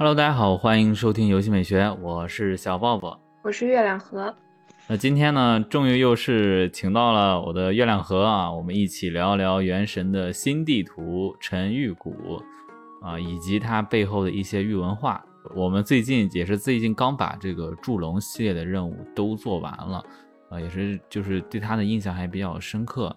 Hello，大家好，欢迎收听游戏美学，我是小抱抱，我是月亮河。那今天呢，终于又是请到了我的月亮河啊，我们一起聊一聊《原神》的新地图沉玉谷啊，以及它背后的一些玉文化。我们最近也是最近刚把这个祝龙系列的任务都做完了啊，也是就是对它的印象还比较深刻，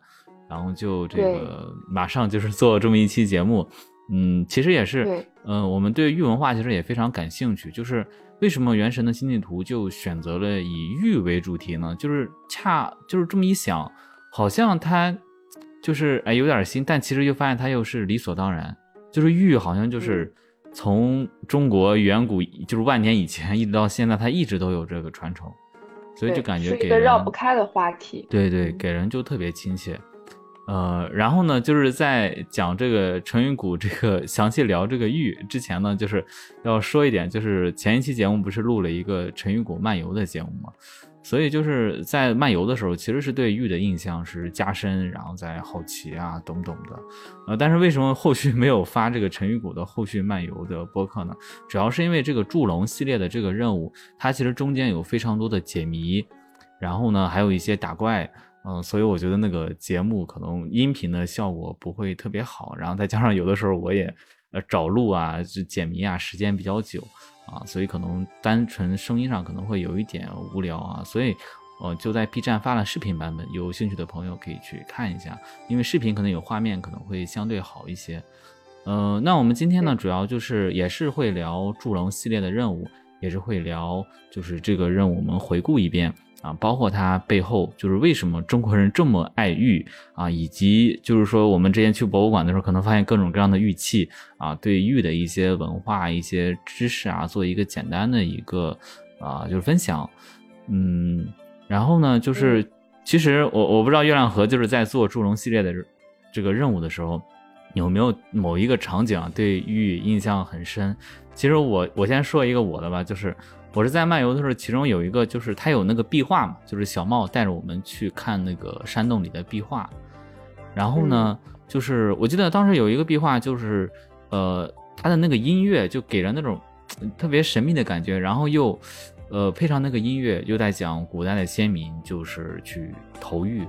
然后就这个马上就是做这么一期节目。嗯，其实也是，嗯，我们对玉文化其实也非常感兴趣。就是为什么《原神》的新地图就选择了以玉为主题呢？就是恰就是这么一想，好像它就是哎有点新，但其实又发现它又是理所当然。就是玉好像就是从中国远古就是万年以前一直到现在，它一直都有这个传承，所以就感觉给人绕不开的话题。对对，给人就特别亲切。呃，然后呢，就是在讲这个成云谷这个详细聊这个玉之前呢，就是要说一点，就是前一期节目不是录了一个成云谷漫游的节目嘛，所以就是在漫游的时候，其实是对玉的印象是加深，然后在好奇啊，懂不懂的？呃，但是为什么后续没有发这个成云谷的后续漫游的播客呢？主要是因为这个祝龙系列的这个任务，它其实中间有非常多的解谜，然后呢，还有一些打怪。嗯，所以我觉得那个节目可能音频的效果不会特别好，然后再加上有的时候我也呃找路啊、就解谜啊，时间比较久啊，所以可能单纯声音上可能会有一点无聊啊，所以我就在 B 站发了视频版本，有兴趣的朋友可以去看一下，因为视频可能有画面可能会相对好一些。呃，那我们今天呢，主要就是也是会聊祝龙系列的任务，也是会聊就是这个任务我们回顾一遍。啊，包括它背后就是为什么中国人这么爱玉啊，以及就是说我们之前去博物馆的时候，可能发现各种各样的玉器啊，对玉的一些文化、一些知识啊，做一个简单的一个啊，就是分享。嗯，然后呢，就是其实我我不知道月亮河就是在做祝融系列的这个任务的时候，有没有某一个场景啊对玉印象很深？其实我我先说一个我的吧，就是。我是在漫游的时候，其中有一个就是它有那个壁画嘛，就是小茂带着我们去看那个山洞里的壁画。然后呢，就是我记得当时有一个壁画，就是呃，它的那个音乐就给人那种特别神秘的感觉，然后又呃配上那个音乐，又在讲古代的先民就是去投玉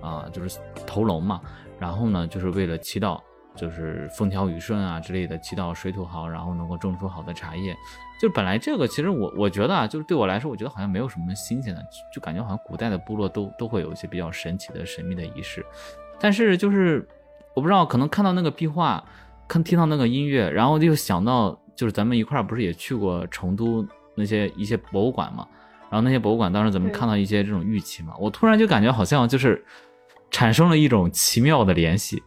啊，就是投龙嘛。然后呢，就是为了祈祷，就是风调雨顺啊之类的，祈祷水土好，然后能够种出好的茶叶。就本来这个其实我我觉得啊，就是对我来说，我觉得好像没有什么新鲜的，就感觉好像古代的部落都都会有一些比较神奇的神秘的仪式。但是就是我不知道，可能看到那个壁画，看听到那个音乐，然后就想到就是咱们一块儿不是也去过成都那些一些博物馆嘛？然后那些博物馆当时咱们看到一些这种玉器嘛，我突然就感觉好像就是产生了一种奇妙的联系。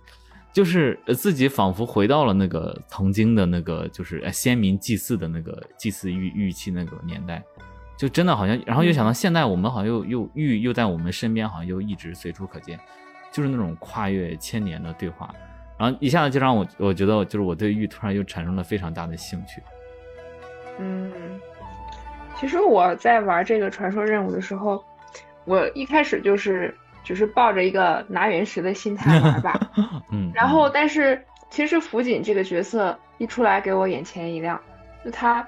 就是自己仿佛回到了那个曾经的那个，就是先民祭祀的那个祭祀玉玉器那个年代，就真的好像，然后又想到现在我们好像又又玉又在我们身边，好像又一直随处可见，就是那种跨越千年的对话，然后一下子就让我我觉得，就是我对玉突然又产生了非常大的兴趣。嗯，其实我在玩这个传说任务的时候，我一开始就是。只是抱着一个拿原石的心态玩吧，嗯，然后但是其实辅警这个角色一出来给我眼前一亮，就他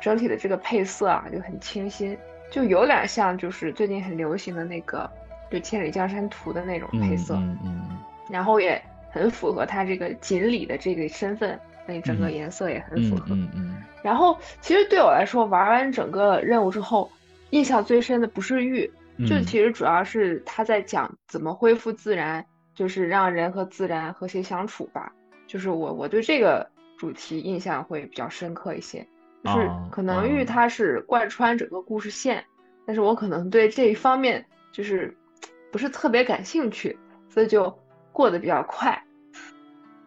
整体的这个配色啊就很清新，就有点像就是最近很流行的那个就《千里江山图》的那种配色，嗯嗯，然后也很符合他这个锦鲤的这个身份，那整个颜色也很符合，嗯嗯，然后其实对我来说玩完整个任务之后，印象最深的不是玉。就其实主要是他在讲怎么恢复自然，就是让人和自然和谐相处吧。就是我我对这个主题印象会比较深刻一些。就是可能玉它是贯穿整个故事线，但是我可能对这一方面就是不是特别感兴趣，所以就过得比较快。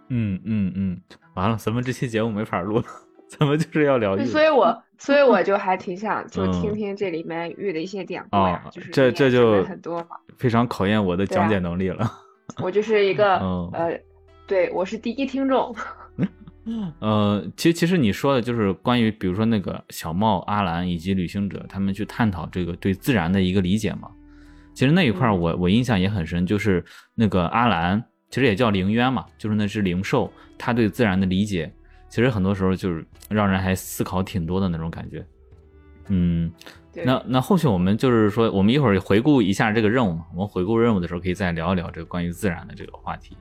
嗯嗯嗯，完了，咱们这期节目没法录了，咱们就是要聊玉。所以我。所以我就还挺想就听听这里面玉的一些典故呀，就是这这就很多嘛，非常考验我的讲解能力了。我就是一个呃，对我是第一听众。呃，其实其实你说的就是关于比如说那个小茂、阿兰以及旅行者他们去探讨这个对自然的一个理解嘛。其实那一块我我印象也很深，就是那个阿兰其实也叫灵渊嘛，就是那只灵兽，它对自然的理解。其实很多时候就是让人还思考挺多的那种感觉。嗯，那那后续我们就是说，我们一会儿回顾一下这个任务嘛。我们回顾任务的时候，可以再聊一聊这个关于自然的这个话题。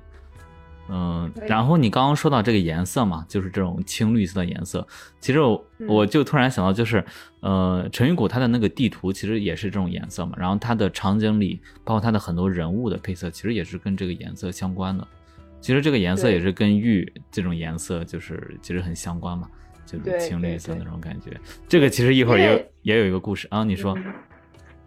嗯，然后你刚刚说到这个颜色嘛，就是这种青绿色的颜色。其实我就突然想到，就是呃，陈云谷他的那个地图其实也是这种颜色嘛。然后他的场景里，包括他的很多人物的配色，其实也是跟这个颜色相关的。其实这个颜色也是跟玉这种颜色，就是其实很相关嘛，就是青绿色那种感觉。这个其实一会儿也也有一个故事啊，你说。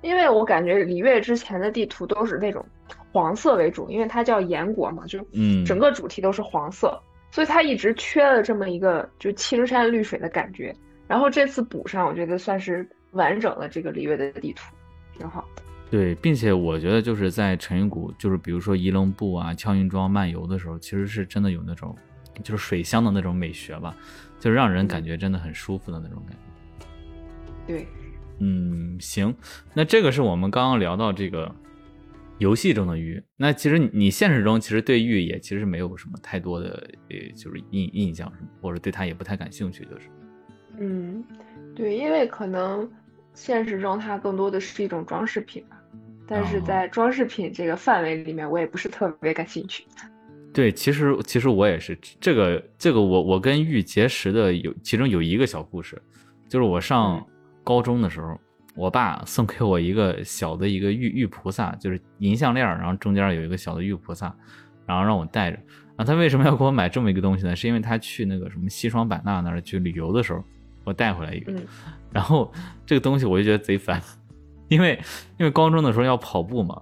因为我感觉璃月之前的地图都是那种黄色为主，因为它叫岩国嘛，就嗯，整个主题都是黄色，所以它一直缺了这么一个就青山绿水的感觉。然后这次补上，我觉得算是完整了这个璃月的地图，挺好。对，并且我觉得就是在陈云谷，就是比如说仪棱部啊、敲云庄漫游的时候，其实是真的有那种就是水乡的那种美学吧，就让人感觉真的很舒服的那种感觉。对。嗯，行，那这个是我们刚刚聊到这个游戏中的玉。那其实你现实中其实对玉也其实没有什么太多的呃，就是印印象什么，或者对它也不太感兴趣，就是。嗯，对，因为可能现实中它更多的是一种装饰品吧，但是在装饰品这个范围里面，我也不是特别感兴趣。对，其实其实我也是这个这个我我跟玉结识的有其中有一个小故事，就是我上。高中的时候，我爸送给我一个小的一个玉玉菩萨，就是银项链，然后中间有一个小的玉菩萨，然后让我带着。啊，他为什么要给我买这么一个东西呢？是因为他去那个什么西双版纳那儿去旅游的时候，我带回来一个。然后这个东西我就觉得贼烦，因为因为高中的时候要跑步嘛，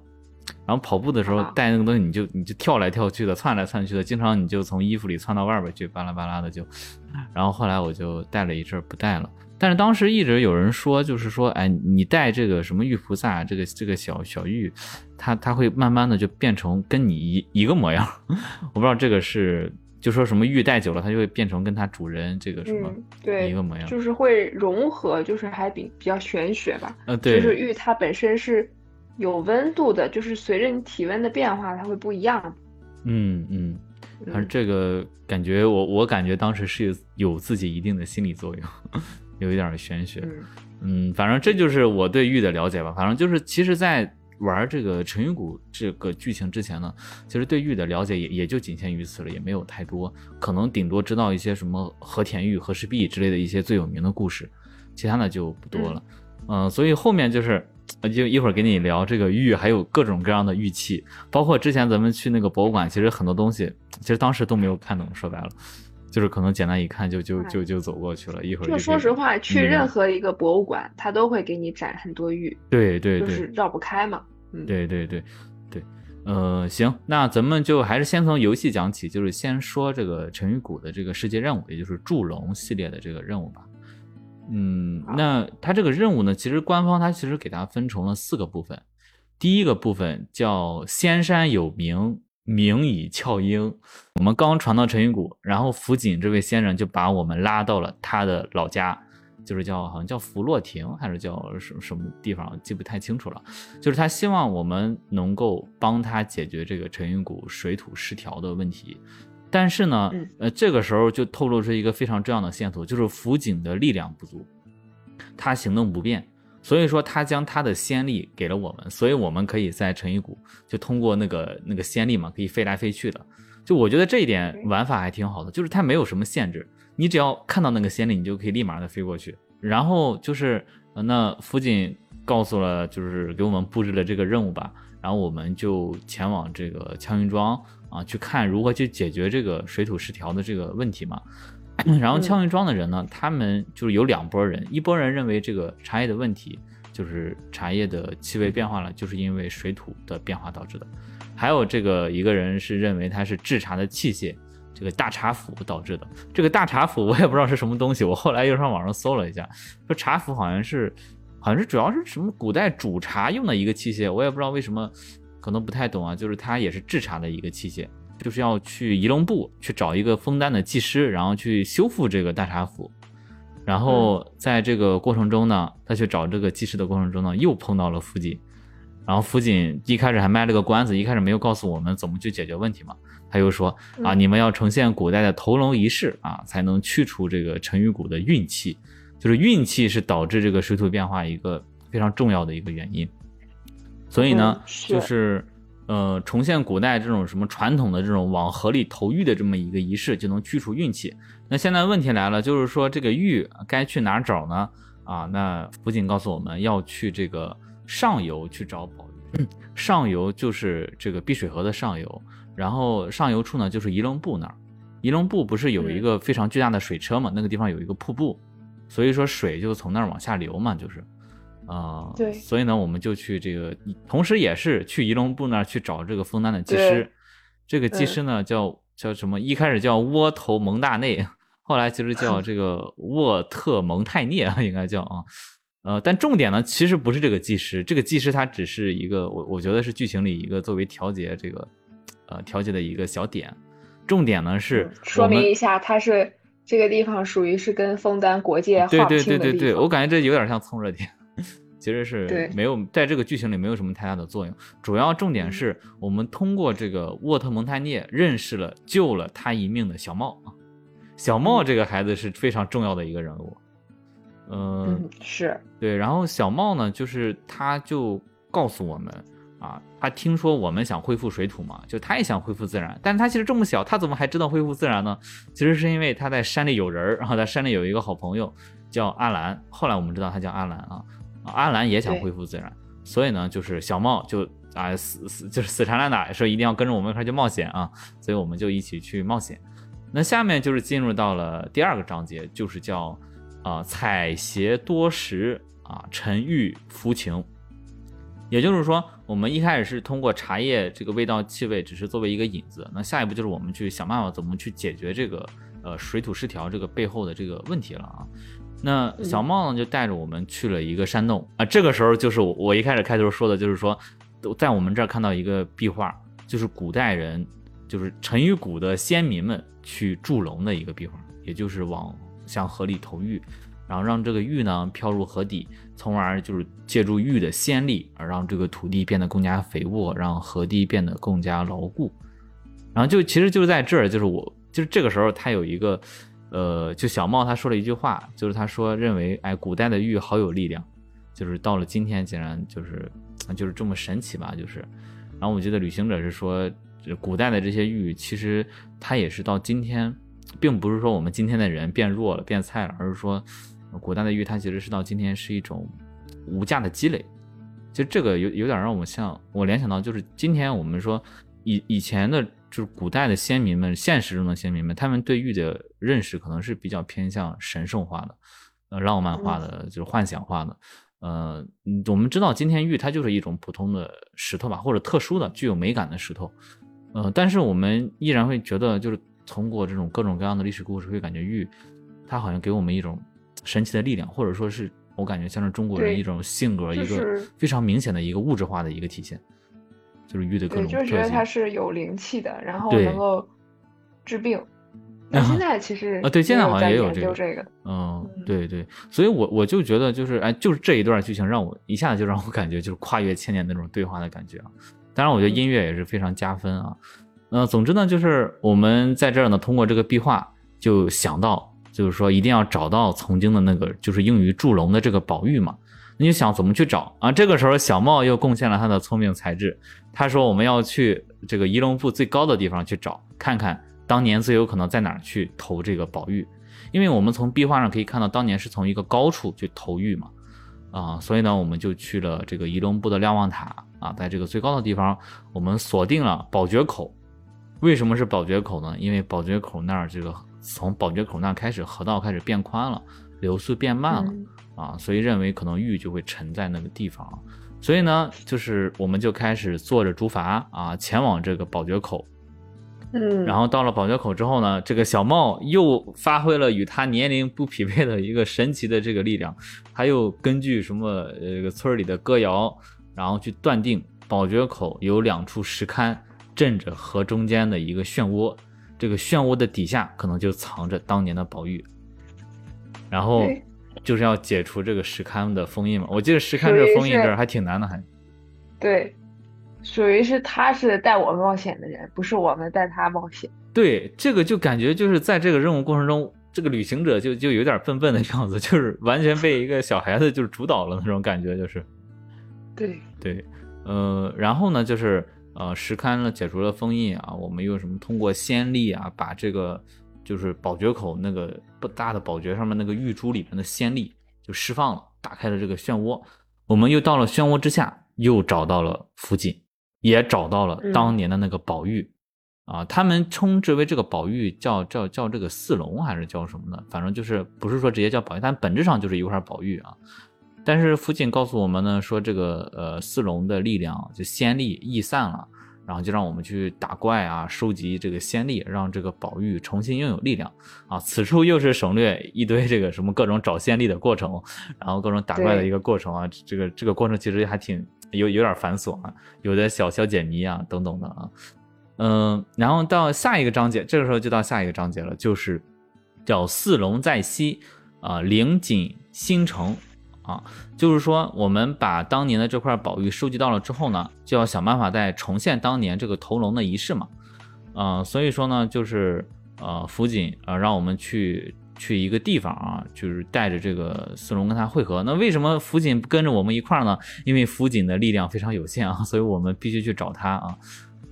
然后跑步的时候带那个东西，你就你就跳来跳去的，窜来窜去的，经常你就从衣服里窜到外边去，巴拉巴拉的就。然后后来我就带了一阵不带了。但是当时一直有人说，就是说，哎，你带这个什么玉菩萨，这个这个小小玉，它它会慢慢的就变成跟你一一个模样。我不知道这个是，就说什么玉戴久了，它就会变成跟它主人这个什么对一个模样，就是会融合，就是还比比较玄学吧。呃，对，就是玉它本身是有温度的，就是随着你体温的变化，它会不一样。嗯嗯，反正这个感觉，我我感觉当时是有有自己一定的心理作用。有一点玄学，嗯，反正这就是我对玉的了解吧。反正就是，其实，在玩这个陈云谷这个剧情之前呢，其实对玉的了解也也就仅限于此了，也没有太多，可能顶多知道一些什么和田玉、和氏璧之类的一些最有名的故事，其他的就不多了。嗯，所以后面就是，就一会儿给你聊这个玉，还有各种各样的玉器，包括之前咱们去那个博物馆，其实很多东西，其实当时都没有看懂，说白了。就是可能简单一看就就就就走过去了，一会儿就说实话，去任何一个博物馆，他都会给你展很多玉，对对对，就是绕不开嘛。嗯，对对对对，呃，行，那咱们就还是先从游戏讲起，就是先说这个陈玉谷的这个世界任务，也就是祝龙系列的这个任务吧。嗯，那它这个任务呢，其实官方它其实给它分成了四个部分，第一个部分叫仙山有名。名以俏英，我们刚传到陈云谷，然后福锦这位先生就把我们拉到了他的老家，就是叫好像叫福洛亭还是叫什什么地方，记不太清楚了。就是他希望我们能够帮他解决这个陈云谷水土失调的问题，但是呢，呃，这个时候就透露出一个非常重要的线索，就是福锦的力量不足，他行动不便。所以说，他将他的先例给了我们，所以我们可以在成玉谷就通过那个那个先例嘛，可以飞来飞去的。就我觉得这一点玩法还挺好的，就是它没有什么限制，你只要看到那个先例，你就可以立马的飞过去。然后就是那福锦告诉了，就是给我们布置了这个任务吧，然后我们就前往这个枪云庄啊，去看如何去解决这个水土失调的这个问题嘛。然后羌云庄的人呢，他们就是有两拨人，一拨人认为这个茶叶的问题就是茶叶的气味变化了，就是因为水土的变化导致的；还有这个一个人是认为它是制茶的器械，这个大茶釜导致的。这个大茶釜我也不知道是什么东西，我后来又上网上搜了一下，说茶釜好像是好像是主要是什么古代煮茶用的一个器械，我也不知道为什么，可能不太懂啊，就是它也是制茶的一个器械。就是要去仪龙部去找一个枫丹的技师，然后去修复这个大茶釜。然后在这个过程中呢，他去找这个技师的过程中呢，又碰到了福锦。然后福锦一开始还卖了个关子，一开始没有告诉我们怎么去解决问题嘛。他又说啊，你们要呈现古代的投龙仪式啊，才能去除这个沉鱼谷的运气，就是运气是导致这个水土变化一个非常重要的一个原因。所以呢，就是呃，重现古代这种什么传统的这种往河里投玉的这么一个仪式，就能去除运气。那现在问题来了，就是说这个玉该去哪儿找呢？啊，那辅警告诉我们要去这个上游去找宝玉。上游就是这个碧水河的上游，然后上游处呢就是仪龙部那儿。仪龙部不是有一个非常巨大的水车嘛？那个地方有一个瀑布，所以说水就从那儿往下流嘛，就是。啊，对，所以呢，我们就去这个，同时也是去仪龙部那儿去找这个枫丹的技师。这个技师呢，叫叫什么？一开始叫窝头蒙大内，后来其实叫这个 沃特蒙泰涅，应该叫啊。呃，但重点呢，其实不是这个技师，这个技师他只是一个，我我觉得是剧情里一个作为调节这个，呃，调节的一个小点。重点呢是说明一下，他是这个地方属于是跟枫丹国界划清的对对对对对，我感觉这有点像蹭热点。其实是没有在这个剧情里没有什么太大的作用，主要重点是我们通过这个沃特蒙泰涅认识了救了他一命的小茂啊，小茂这个孩子是非常重要的一个人物，嗯，是。对，然后小茂呢，就是他就告诉我们啊，他听说我们想恢复水土嘛，就他也想恢复自然，但是他其实这么小，他怎么还知道恢复自然呢？其实是因为他在山里有人儿，然后在山里有一个好朋友叫阿兰，后来我们知道他叫阿兰啊。阿兰也想恢复自然，所以呢，就是小茂就啊死死就是死缠烂打，说一定要跟着我们一块去冒险啊，所以我们就一起去冒险。那下面就是进入到了第二个章节，就是叫啊采撷多时啊沉郁浮情。也就是说，我们一开始是通过茶叶这个味道气味，只是作为一个引子，那下一步就是我们去想办法怎么去解决这个呃水土失调这个背后的这个问题了啊。那小茂呢，就带着我们去了一个山洞啊。这个时候就是我一开始开头说的，就是说，在我们这儿看到一个壁画，就是古代人，就是陈与谷的先民们去筑龙的一个壁画，也就是往向河里投玉，然后让这个玉呢飘入河底，从而就是借助玉的先力而让这个土地变得更加肥沃，让河堤变得更加牢固。然后就其实就是在这儿，就是我就是这个时候他有一个。呃，就小茂他说了一句话，就是他说认为，哎，古代的玉好有力量，就是到了今天竟然就是 就是这么神奇吧，就是。然后我记得旅行者是说，古代的这些玉其实它也是到今天，并不是说我们今天的人变弱了变菜了，而是说古代的玉它其实是到今天是一种无价的积累。其实这个有有点让我像我联想到，就是今天我们说以以前的。就是古代的先民们，现实中的先民们，他们对玉的认识可能是比较偏向神圣化的，呃，浪漫化的，就是幻想化的。呃，我们知道今天玉它就是一种普通的石头吧，或者特殊的、具有美感的石头。呃，但是我们依然会觉得，就是通过这种各种各样的历史故事，会感觉玉它好像给我们一种神奇的力量，或者说是我感觉像是中国人一种性格，一个非常明显的一个物质化的一个体现。就是玉的各种对，就是觉得它是有灵气的，然后能够治病。那现在其实啊，对，现在好像也有这个，嗯，对对。所以我我就觉得，就是哎，就是这一段剧情让我一下子就让我感觉就是跨越千年那种对话的感觉啊。当然，我觉得音乐也是非常加分啊。嗯，总之呢，就是我们在这儿呢，通过这个壁画就想到，就是说一定要找到曾经的那个就是用于祝融的这个宝玉嘛。你就想怎么去找啊？这个时候小茂又贡献了他的聪明才智。他说：“我们要去这个仪龙部最高的地方去找，看看当年最有可能在哪儿去投这个宝玉，因为我们从壁画上可以看到，当年是从一个高处去投玉嘛，啊，所以呢，我们就去了这个仪龙部的瞭望塔啊，在这个最高的地方，我们锁定了宝觉口。为什么是宝觉口呢？因为宝觉口那儿这个从宝觉口那开始，河道开始变宽了，流速变慢了啊，所以认为可能玉就会沉在那个地方。”所以呢，就是我们就开始坐着竹筏啊，前往这个宝觉口。嗯，然后到了宝觉口之后呢，这个小茂又发挥了与他年龄不匹配的一个神奇的这个力量，他又根据什么这个村里的歌谣，然后去断定宝觉口有两处石龛镇着河中间的一个漩涡，这个漩涡的底下可能就藏着当年的宝玉。然后。就是要解除这个石龛的封印嘛？我记得石龛这封印这儿还挺难的，还。对，属于是他是带我冒险的人，不是我们带他冒险。对，这个就感觉就是在这个任务过程中，这个旅行者就就有点笨笨的样子，就是完全被一个小孩子就是主导了那种感觉，就是。对对，呃，然后呢，就是呃，石龛呢解除了封印啊，我们又什么通过先例啊，把这个就是宝觉口那个不大的宝觉上面那个玉珠里面的仙力就释放了，打开了这个漩涡，我们又到了漩涡之下，又找到了福晋，也找到了当年的那个宝玉啊，他们称之为这个宝玉叫叫叫这个四龙还是叫什么呢？反正就是不是说直接叫宝玉，但本质上就是一块宝玉啊。但是福锦告诉我们呢，说这个呃四龙的力量就仙力易散了，然后就让我们去打怪啊，收集这个仙力，让这个宝玉重新拥有力量啊。此处又是省略一堆这个什么各种找仙力的过程，然后各种打怪的一个过程啊。这个这个过程其实还挺有有点繁琐啊，有的小小解谜啊等等的啊。嗯，然后到下一个章节，这个时候就到下一个章节了，就是叫四龙在西啊，灵锦星城。啊，就是说，我们把当年的这块宝玉收集到了之后呢，就要想办法再重现当年这个投龙的仪式嘛。啊，所以说呢，就是呃，福锦啊，让我们去去一个地方啊，就是带着这个四龙跟他会合。那为什么福锦不跟着我们一块儿呢？因为福锦的力量非常有限啊，所以我们必须去找他啊。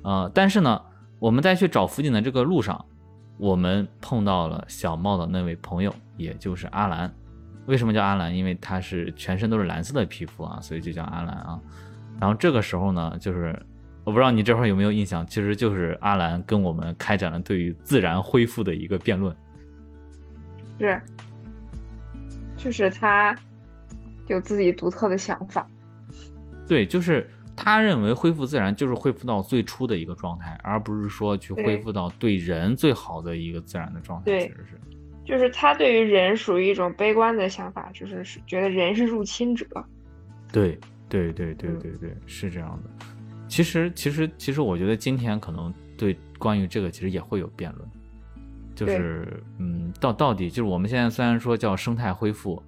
呃，但是呢，我们在去找福锦的这个路上，我们碰到了小茂的那位朋友，也就是阿兰。为什么叫阿兰？因为他是全身都是蓝色的皮肤啊，所以就叫阿兰啊。然后这个时候呢，就是我不知道你这块有没有印象，其实就是阿兰跟我们开展了对于自然恢复的一个辩论。是，就是他有自己独特的想法。对，就是他认为恢复自然就是恢复到最初的一个状态，而不是说去恢复到对人最好的一个自然的状态。其实是。就是他对于人属于一种悲观的想法，就是觉得人是入侵者。对对对对对对，是这样的。其实其实其实，我觉得今天可能对关于这个其实也会有辩论，就是嗯，到到底就是我们现在虽然说叫生态恢复，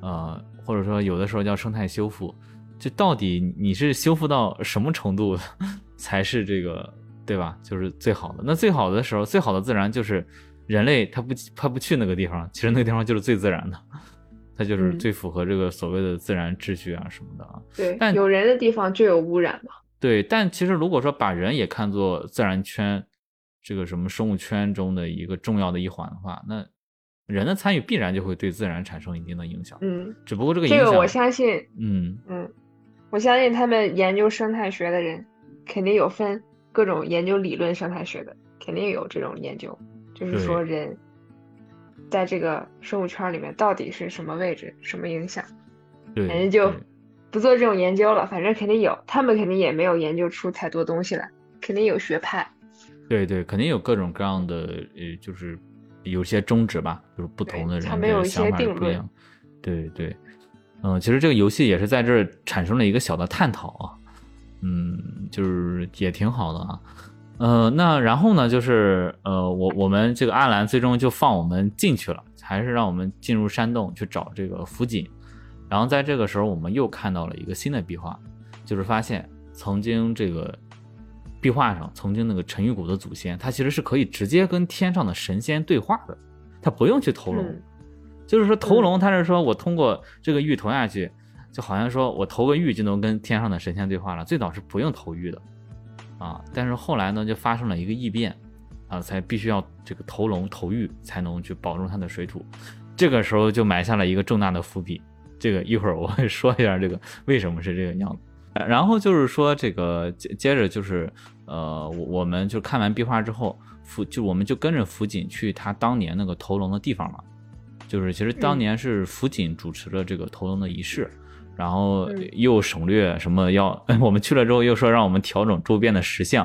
呃，或者说有的时候叫生态修复，就到底你是修复到什么程度 才是这个对吧？就是最好的。那最好的时候，最好的自然就是。人类他不他不去那个地方，其实那个地方就是最自然的，它就是最符合这个所谓的自然秩序啊什么的啊。对，但有人的地方就有污染嘛。对，但其实如果说把人也看作自然圈这个什么生物圈中的一个重要的一环的话，那人的参与必然就会对自然产生一定的影响。嗯，只不过这个影响，这个我相信，嗯嗯，我相信他们研究生态学的人肯定有分各种研究理论生态学的，肯定有这种研究。就是说，人在这个生物圈里面到底是什么位置、什么影响？对，反正就不做这种研究了。反正肯定有，他们肯定也没有研究出太多东西来，肯定有学派。对对，肯定有各种各样的，呃，就是有些宗旨吧，就是不同的人的想法不一样。对对，嗯，其实这个游戏也是在这儿产生了一个小的探讨啊，嗯，就是也挺好的啊。呃，那然后呢，就是呃，我我们这个阿兰最终就放我们进去了，还是让我们进入山洞去找这个福锦。然后在这个时候，我们又看到了一个新的壁画，就是发现曾经这个壁画上曾经那个陈玉谷的祖先，他其实是可以直接跟天上的神仙对话的，他不用去投龙。就是说投龙，他是说我通过这个玉投下去，就好像说我投个玉就能跟天上的神仙对话了。最早是不用投玉的。啊，但是后来呢，就发生了一个异变，啊，才必须要这个投龙投玉才能去保住它的水土，这个时候就埋下了一个重大的伏笔。这个一会儿我会说一下这个为什么是这个样子。然后就是说这个接接着就是呃，我我们就看完壁画之后，福就我们就跟着福锦去他当年那个投龙的地方嘛，就是其实当年是福锦主持了这个投龙的仪式。然后又省略什么要 我们去了之后又说让我们调整周边的石像，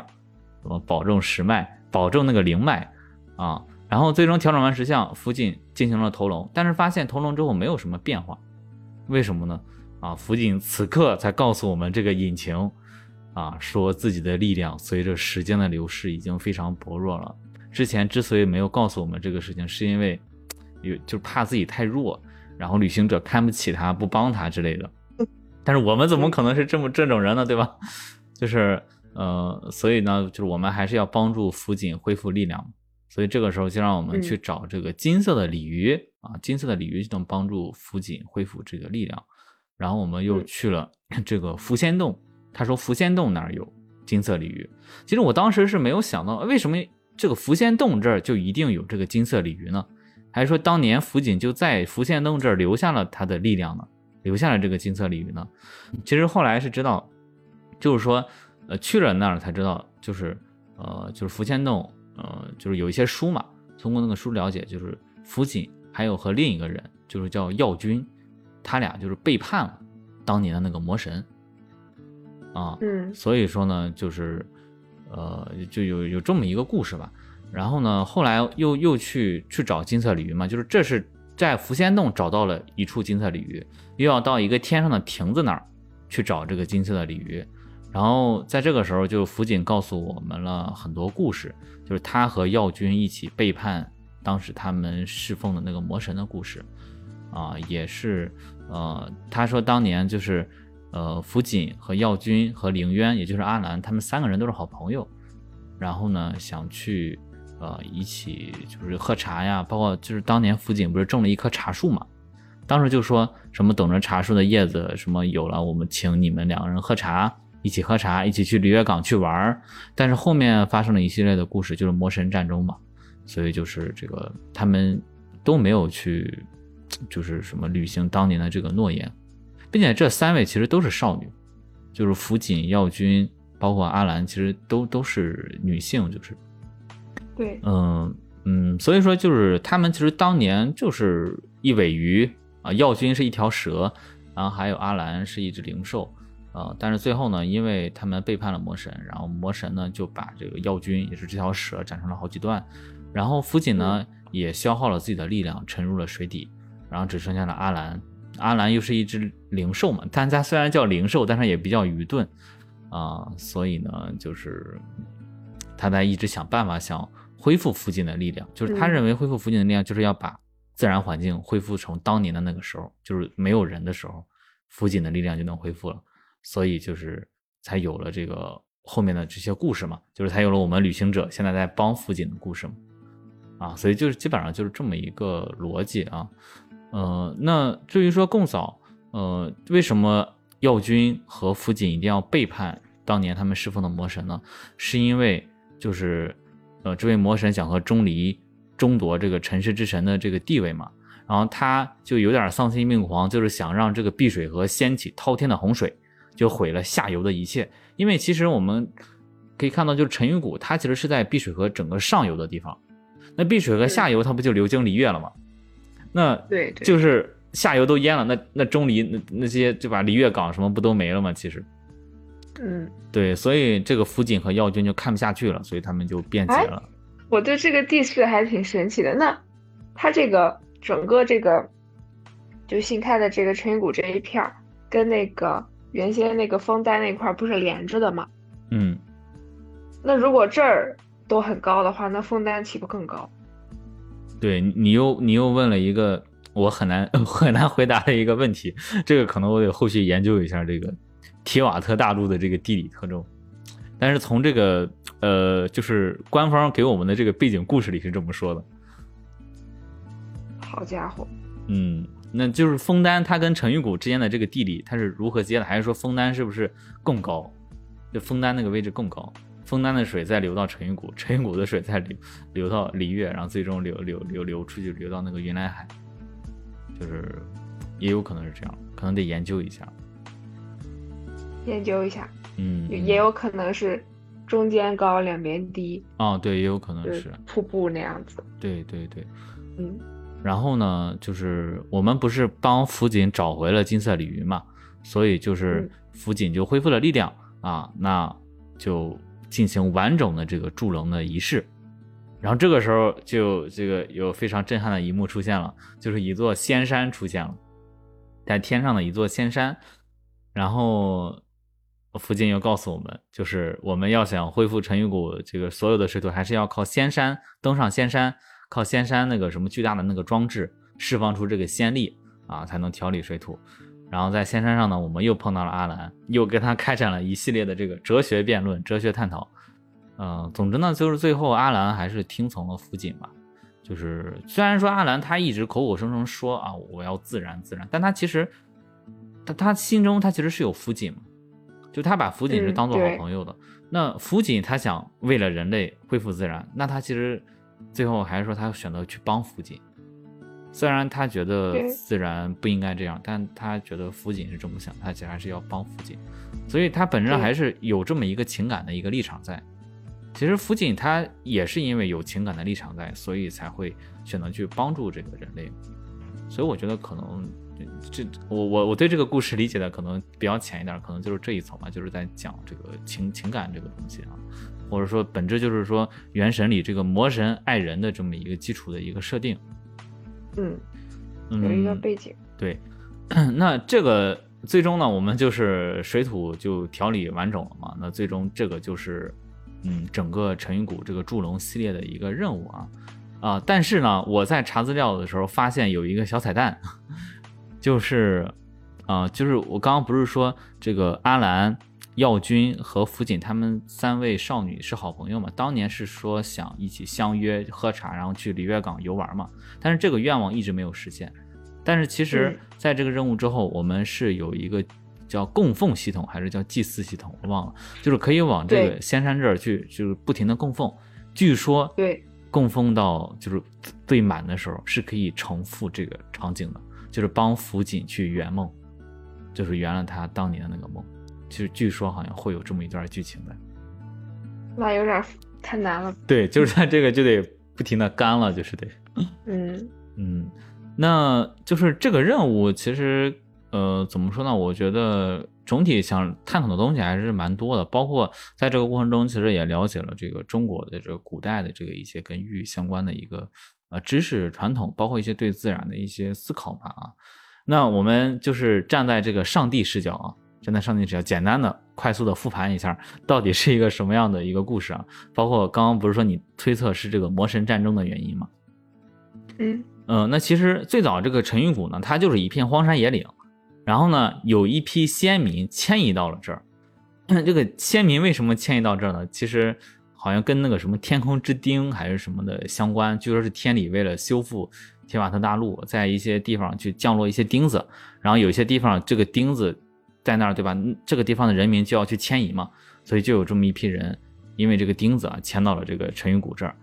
什么保证石脉，保证那个灵脉啊。然后最终调整完石像，福锦进行了投龙，但是发现投龙之后没有什么变化，为什么呢？啊，福锦此刻才告诉我们这个隐情啊，说自己的力量随着时间的流逝已经非常薄弱了。之前之所以没有告诉我们这个事情，是因为有就怕自己太弱，然后旅行者看不起他，不帮他之类的。但是我们怎么可能是这么这种人呢？对吧？就是呃，所以呢，就是我们还是要帮助福锦恢复力量。所以这个时候就让我们去找这个金色的鲤鱼啊，金色的鲤鱼就能帮助福锦恢复这个力量。然后我们又去了 这个福仙洞，他说福仙洞那儿有金色鲤鱼。其实我当时是没有想到，为什么这个福仙洞这儿就一定有这个金色鲤鱼呢？还是说当年福锦就在福仙洞这儿留下了他的力量呢？留下了这个金色鲤鱼呢？其实后来是知道，就是说，呃，去了那儿才知道，就是呃，就是福千洞。呃，就是有一些书嘛，通过那个书了解，就是福锦还有和另一个人，就是叫耀军，他俩就是背叛了当年的那个魔神啊，嗯，所以说呢，就是呃，就有有这么一个故事吧。然后呢，后来又又去去找金色鲤鱼嘛，就是这是在福仙洞找到了一处金色鲤鱼，又要到一个天上的亭子那儿去找这个金色的鲤鱼。然后在这个时候，就福锦告诉我们了很多故事，就是他和耀军一起背叛当时他们侍奉的那个魔神的故事，啊，也是，呃，他说当年就是，呃，福锦和耀军和凌渊，也就是阿兰，他们三个人都是好朋友，然后呢，想去，呃，一起就是喝茶呀，包括就是当年福锦不是种了一棵茶树嘛，当时就说什么等着茶树的叶子什么有了，我们请你们两个人喝茶。一起喝茶，一起去璃月港去玩，但是后面发生了一系列的故事，就是魔神战争嘛，所以就是这个他们都没有去，就是什么履行当年的这个诺言，并且这三位其实都是少女，就是福锦、耀君，包括阿兰，其实都都是女性，就是，对，嗯嗯，所以说就是他们其实当年就是一尾鱼啊，耀军是一条蛇，然后还有阿兰是一只灵兽。呃，但是最后呢，因为他们背叛了魔神，然后魔神呢就把这个药君，也是这条蛇斩成了好几段，然后福锦呢也消耗了自己的力量，沉入了水底，然后只剩下了阿兰。阿兰又是一只灵兽嘛，但它虽然叫灵兽，但是也比较愚钝啊，所以呢，就是他在一直想办法想恢复福锦的力量，就是他认为恢复福锦的力量就是要把自然环境恢复成当年的那个时候，就是没有人的时候，福锦的力量就能恢复了。所以就是才有了这个后面的这些故事嘛，就是才有了我们旅行者现在在帮福锦的故事嘛，啊，所以就是基本上就是这么一个逻辑啊，呃，那至于说贡嫂，呃，为什么耀军和福锦一定要背叛当年他们侍奉的魔神呢？是因为就是呃，这位魔神想和钟离争夺这个尘世之神的这个地位嘛，然后他就有点丧心病狂，就是想让这个碧水河掀起滔天的洪水。就毁了下游的一切，因为其实我们可以看到，就是沉鱼谷，它其实是在碧水河整个上游的地方。那碧水河下游，它不就流经璃月了吗？那对，就是下游都淹了，那那钟离那那些就把璃月港什么不都没了吗？其实，嗯，对，所以这个福锦和耀军就看不下去了，所以他们就辩解了。我对这个地势还挺神奇的。那它这个整个这个就新开的这个沉鱼谷这一片儿，跟那个。原先那个枫丹那块儿不是连着的吗？嗯，那如果这儿都很高的话，那枫丹岂不更高？对你又你又问了一个我很难 很难回答的一个问题，这个可能我得后续研究一下这个提瓦特大陆的这个地理特征。但是从这个呃，就是官方给我们的这个背景故事里是这么说的。好家伙！嗯。那就是枫丹，它跟成玉谷之间的这个地理，它是如何接的？还是说枫丹是不是更高？就枫丹那个位置更高，枫丹的水再流到成玉谷，成玉谷的水再流流到璃月，然后最终流流流流出去，流到那个云南海，就是也有可能是这样，可能得研究一下。研究一下，嗯，也有可能是中间高，两边低。哦，对，也有可能是瀑布那样子。对对对，嗯。然后呢，就是我们不是帮辅警找回了金色鲤鱼嘛，所以就是辅警就恢复了力量啊，那就进行完整的这个筑龙的仪式。然后这个时候就这个有非常震撼的一幕出现了，就是一座仙山出现了，在天上的一座仙山。然后福晋又告诉我们，就是我们要想恢复陈玉谷这个所有的水土，还是要靠仙山登上仙山。靠仙山那个什么巨大的那个装置释放出这个仙力啊，才能调理水土。然后在仙山上呢，我们又碰到了阿兰，又跟他开展了一系列的这个哲学辩论、哲学探讨。嗯，总之呢，就是最后阿兰还是听从了福锦吧。就是虽然说阿兰他一直口口声声说啊我要自然自然，但他其实他他心中他其实是有福锦嘛，就他把辅警是当做好朋友的。那辅警他想为了人类恢复自然，那他其实最后还是说他选择去帮辅警。虽然他觉得自然不应该这样，但他觉得辅警是这么想，他其实还是要帮辅警，所以他本质上还是有这么一个情感的一个立场在。其实辅警他也是因为有情感的立场在，所以才会选择去帮助这个人类。所以我觉得可能这我我我对这个故事理解的可能比较浅一点，可能就是这一层吧，就是在讲这个情情感这个东西啊，或者说本质就是说原神里这个魔神爱人的这么一个基础的一个设定。嗯，有一个背景。对，那这个最终呢，我们就是水土就调理完整了嘛。那最终这个就是，嗯，整个沉云谷这个祝龙系列的一个任务啊啊！但是呢，我在查资料的时候发现有一个小彩蛋，就是啊，就是我刚刚不是说这个阿兰。耀君和福锦他们三位少女是好朋友嘛？当年是说想一起相约喝茶，然后去璃月港游玩嘛。但是这个愿望一直没有实现。但是其实在这个任务之后，我们是有一个叫供奉系统，还是叫祭祀系统？我忘了，就是可以往这个仙山这儿去，就是不停的供奉。据说对供奉到就是最满的时候，是可以重复这个场景的，就是帮辅警去圆梦，就是圆了他当年的那个梦。就是据说好像会有这么一段剧情的，那有点太难了。对，就是他这个就得不停的干了，就是得。嗯 嗯，那就是这个任务其实呃怎么说呢？我觉得总体想探讨的东西还是蛮多的，包括在这个过程中，其实也了解了这个中国的这个古代的这个一些跟玉相关的一个呃知识传统，包括一些对自然的一些思考吧啊。那我们就是站在这个上帝视角啊。站在上帝视角简单的、快速的复盘一下，到底是一个什么样的一个故事啊？包括刚刚不是说你推测是这个魔神战争的原因吗？嗯嗯，那其实最早这个沉鱼谷呢，它就是一片荒山野岭，然后呢，有一批先民迁移到了这儿。这个先民为什么迁移到这儿呢？其实好像跟那个什么天空之钉还是什么的相关。据说是天理为了修复铁瓦特大陆，在一些地方去降落一些钉子，然后有些地方这个钉子。在那儿对吧？这个地方的人民就要去迁移嘛，所以就有这么一批人，因为这个钉子啊迁到了这个沉云谷这儿。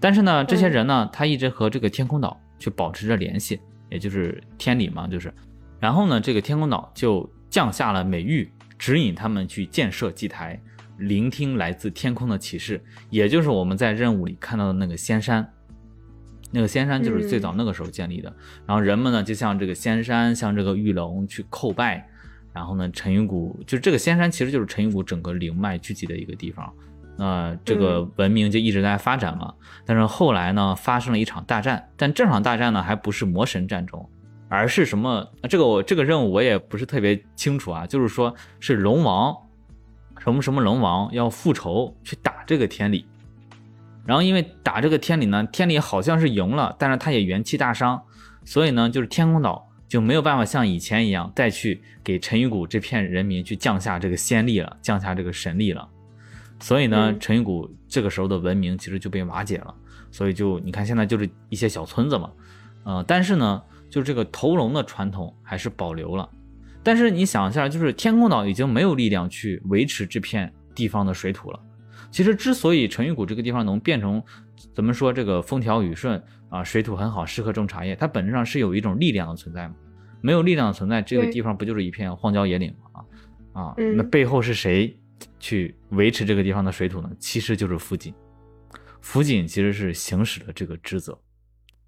但是呢，这些人呢，他一直和这个天空岛去保持着联系，也就是天理嘛，就是。然后呢，这个天空岛就降下了美玉，指引他们去建设祭台，聆听来自天空的启示，也就是我们在任务里看到的那个仙山。那个仙山就是最早那个时候建立的。然后人们呢，就向这个仙山，向这个玉龙去叩拜。然后呢，陈玉谷就是这个仙山，其实就是陈玉谷整个灵脉聚集的一个地方。那这个文明就一直在发展嘛。但是后来呢，发生了一场大战，但这场大战呢，还不是魔神战争，而是什么？这个我这个任务我也不是特别清楚啊。就是说是龙王，什么什么龙王要复仇去打这个天理。然后因为打这个天理呢，天理好像是赢了，但是他也元气大伤，所以呢，就是天空岛。就没有办法像以前一样再去给陈玉谷这片人民去降下这个仙力了，降下这个神力了。所以呢，陈玉谷这个时候的文明其实就被瓦解了。所以就你看，现在就是一些小村子嘛，呃，但是呢，就这个投龙的传统还是保留了。但是你想一下，就是天空岛已经没有力量去维持这片地方的水土了。其实之所以陈鱼谷这个地方能变成怎么说这个风调雨顺。啊，水土很好，适合种茶叶。它本质上是有一种力量的存在嘛？没有力量的存在，这个地方不就是一片荒郊野岭吗？啊啊，那背后是谁去维持这个地方的水土呢？其实就是福锦。福锦其实是行使了这个职责，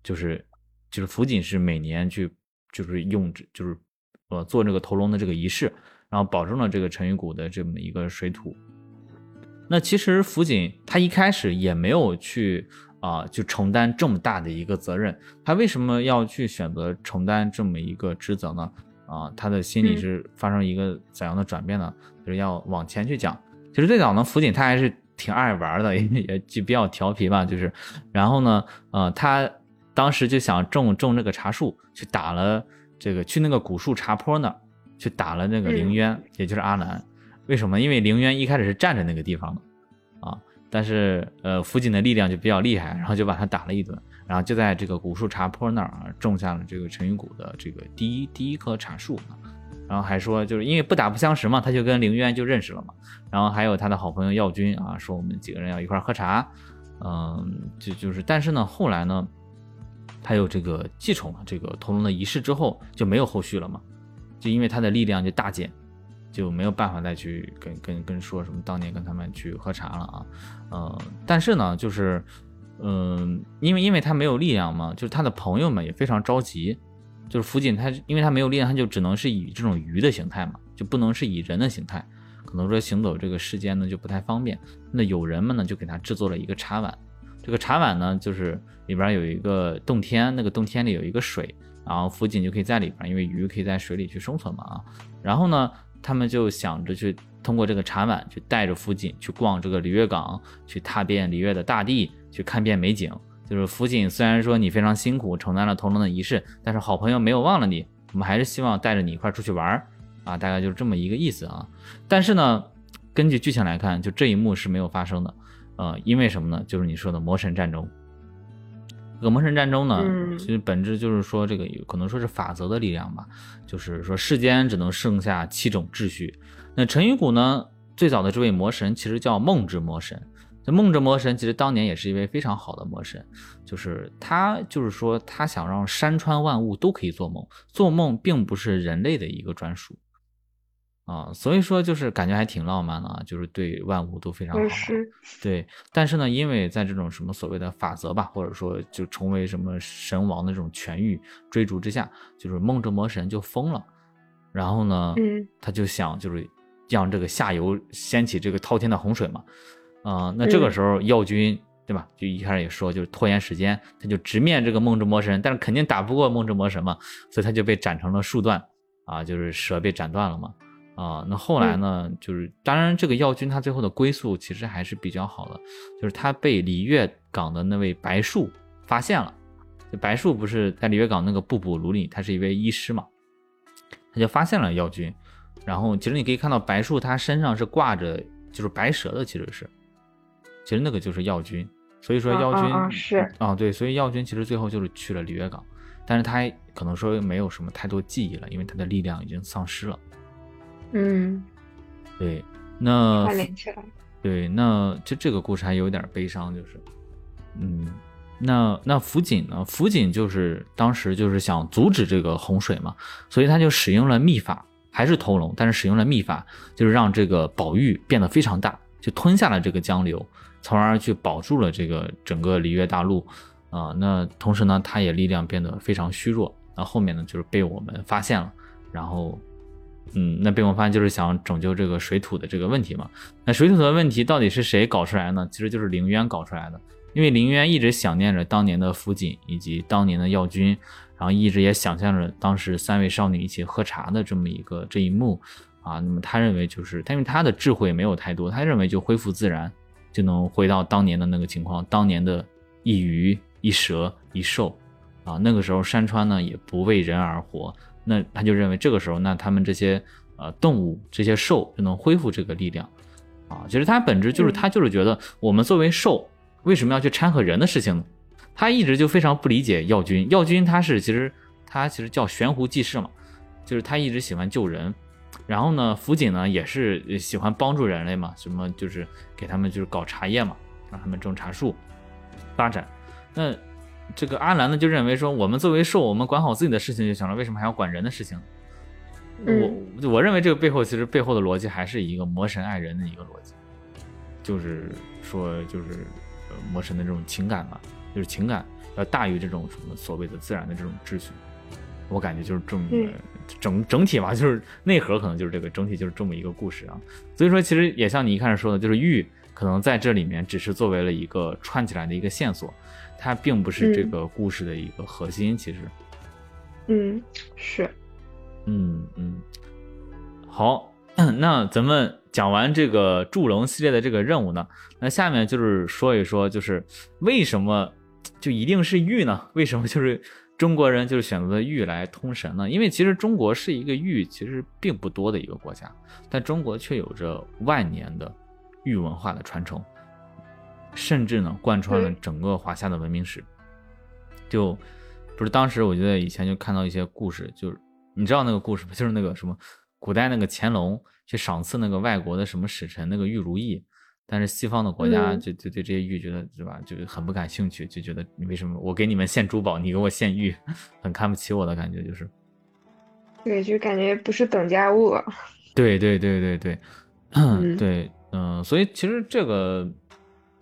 就是就是福锦是每年去就是用就是呃做这个投龙的这个仪式，然后保证了这个陈鱼谷的这么一个水土。那其实福锦他一开始也没有去。啊，就承担这么大的一个责任，他为什么要去选择承担这么一个职责呢？啊，他的心里是发生一个怎样的转变呢？就是要往前去讲。其实最早呢，福锦他还是挺爱玩的，也也就比较调皮吧。就是，然后呢，呃，他当时就想种种这个茶树，去打了这个去那个古树茶坡那儿，去打了那个凌渊，也就是阿兰。为什么？因为凌渊一开始是站着那个地方的啊，但是呃，辅警的力量就比较厉害，然后就把他打了一顿，然后就在这个古树茶坡那儿啊，种下了这个陈云谷的这个第一第一棵茶树啊。然后还说，就是因为不打不相识嘛，他就跟凌渊就认识了嘛。然后还有他的好朋友耀军啊，说我们几个人要一块儿喝茶，嗯，就就是，但是呢，后来呢，他有这个继承了这个屠龙的仪式之后，就没有后续了嘛，就因为他的力量就大减，就没有办法再去跟跟跟说什么当年跟他们去喝茶了啊，呃，但是呢，就是，嗯，因为因为他没有力量嘛，就是他的朋友们也非常着急。就是福锦，他因为他没有力量，他就只能是以这种鱼的形态嘛，就不能是以人的形态，可能说行走这个世间呢就不太方便。那友人们呢就给他制作了一个茶碗，这个茶碗呢就是里边有一个洞天，那个洞天里有一个水，然后福锦就可以在里边，因为鱼可以在水里去生存嘛啊。然后呢，他们就想着去通过这个茶碗，去带着福锦去逛这个璃月港，去踏遍璃月的大地，去看遍美景。就是福锦，虽然说你非常辛苦承担了屠龙的仪式，但是好朋友没有忘了你，我们还是希望带着你一块出去玩儿啊，大概就是这么一个意思啊。但是呢，根据剧情来看，就这一幕是没有发生的，呃，因为什么呢？就是你说的魔神战争。这个魔神战争呢，其实本质就是说这个可能说是法则的力量吧，就是说世间只能剩下七种秩序。那陈与谷呢，最早的这位魔神其实叫梦之魔神。这梦之魔神其实当年也是一位非常好的魔神，就是他，就是说他想让山川万物都可以做梦，做梦并不是人类的一个专属啊，所以说就是感觉还挺浪漫的啊，就是对万物都非常好。对，但是呢，因为在这种什么所谓的法则吧，或者说就成为什么神王的这种权欲追逐之下，就是梦之魔神就疯了，然后呢，嗯，他就想就是让这个下游掀起这个滔天的洪水嘛。啊，那这个时候药君对吧？就一开始也说，就是拖延时间，他就直面这个梦之魔神，但是肯定打不过梦之魔神嘛，所以他就被斩成了数段啊，就是蛇被斩断了嘛。啊，那后来呢，就是当然这个药君他最后的归宿其实还是比较好的，就是他被璃月港的那位白树发现了，白树不是在璃月港那个布补炉里，他是一位医师嘛，他就发现了药君，然后其实你可以看到白树他身上是挂着就是白蛇的，其实是。其实那个就是药君，所以说药君是。啊，对，所以药君其实最后就是去了璃月港，但是他可能说没有什么太多记忆了，因为他的力量已经丧失了。嗯，对，那对，那就这个故事还有点悲伤，就是，嗯，那那辅锦呢？辅锦就是当时就是想阻止这个洪水嘛，所以他就使用了秘法，还是投龙，但是使用了秘法，就是让这个宝玉变得非常大。就吞下了这个江流，从而去保住了这个整个璃月大陆，啊，那同时呢，他也力量变得非常虚弱。那后面呢，就是被我们发现了，然后，嗯，那被我们发现就是想拯救这个水土的这个问题嘛。那水土的问题到底是谁搞出来呢？其实就是凌渊搞出来的，因为凌渊一直想念着当年的福锦以及当年的药君，然后一直也想象着当时三位少女一起喝茶的这么一个这一幕。啊，那么他认为就是他，因为他的智慧没有太多，他认为就恢复自然，就能回到当年的那个情况，当年的一鱼一蛇一兽，啊，那个时候山川呢也不为人而活，那他就认为这个时候，那他们这些呃动物这些兽就能恢复这个力量，啊，其实他本质就是他就是觉得我们作为兽为什么要去掺和人的事情呢？他一直就非常不理解药君，药君他是其实他其实叫悬壶济世嘛，就是他一直喜欢救人。然后呢，辅警呢也是喜欢帮助人类嘛，什么就是给他们就是搞茶叶嘛，让他们种茶树发展。那这个阿兰呢就认为说，我们作为兽，我们管好自己的事情就行了，为什么还要管人的事情？我我认为这个背后其实背后的逻辑还是一个魔神爱人的一个逻辑，就是说就是魔神的这种情感嘛，就是情感要大于这种什么所谓的自然的这种秩序。我感觉就是这么整整体吧，就是内核可能就是这个整体就是这么一个故事啊。所以说，其实也像你一开始说的，就是玉可能在这里面只是作为了一个串起来的一个线索，它并不是这个故事的一个核心。其实，嗯，是，嗯嗯。好，那咱们讲完这个祝龙系列的这个任务呢，那下面就是说一说，就是为什么就一定是玉呢？为什么就是？中国人就是选择的玉来通神呢？因为其实中国是一个玉其实并不多的一个国家，但中国却有着万年的玉文化的传承，甚至呢贯穿了整个华夏的文明史。就不是当时我觉得以前就看到一些故事，就是你知道那个故事吗？就是那个什么古代那个乾隆去赏赐那个外国的什么使臣那个玉如意。但是西方的国家就就对这些玉觉得是吧，就很不感兴趣，就觉得你为什么我给你们献珠宝，你给我献玉，很看不起我的感觉就是。对，就感觉不是等价物。对对对对对，对，嗯，所以其实这个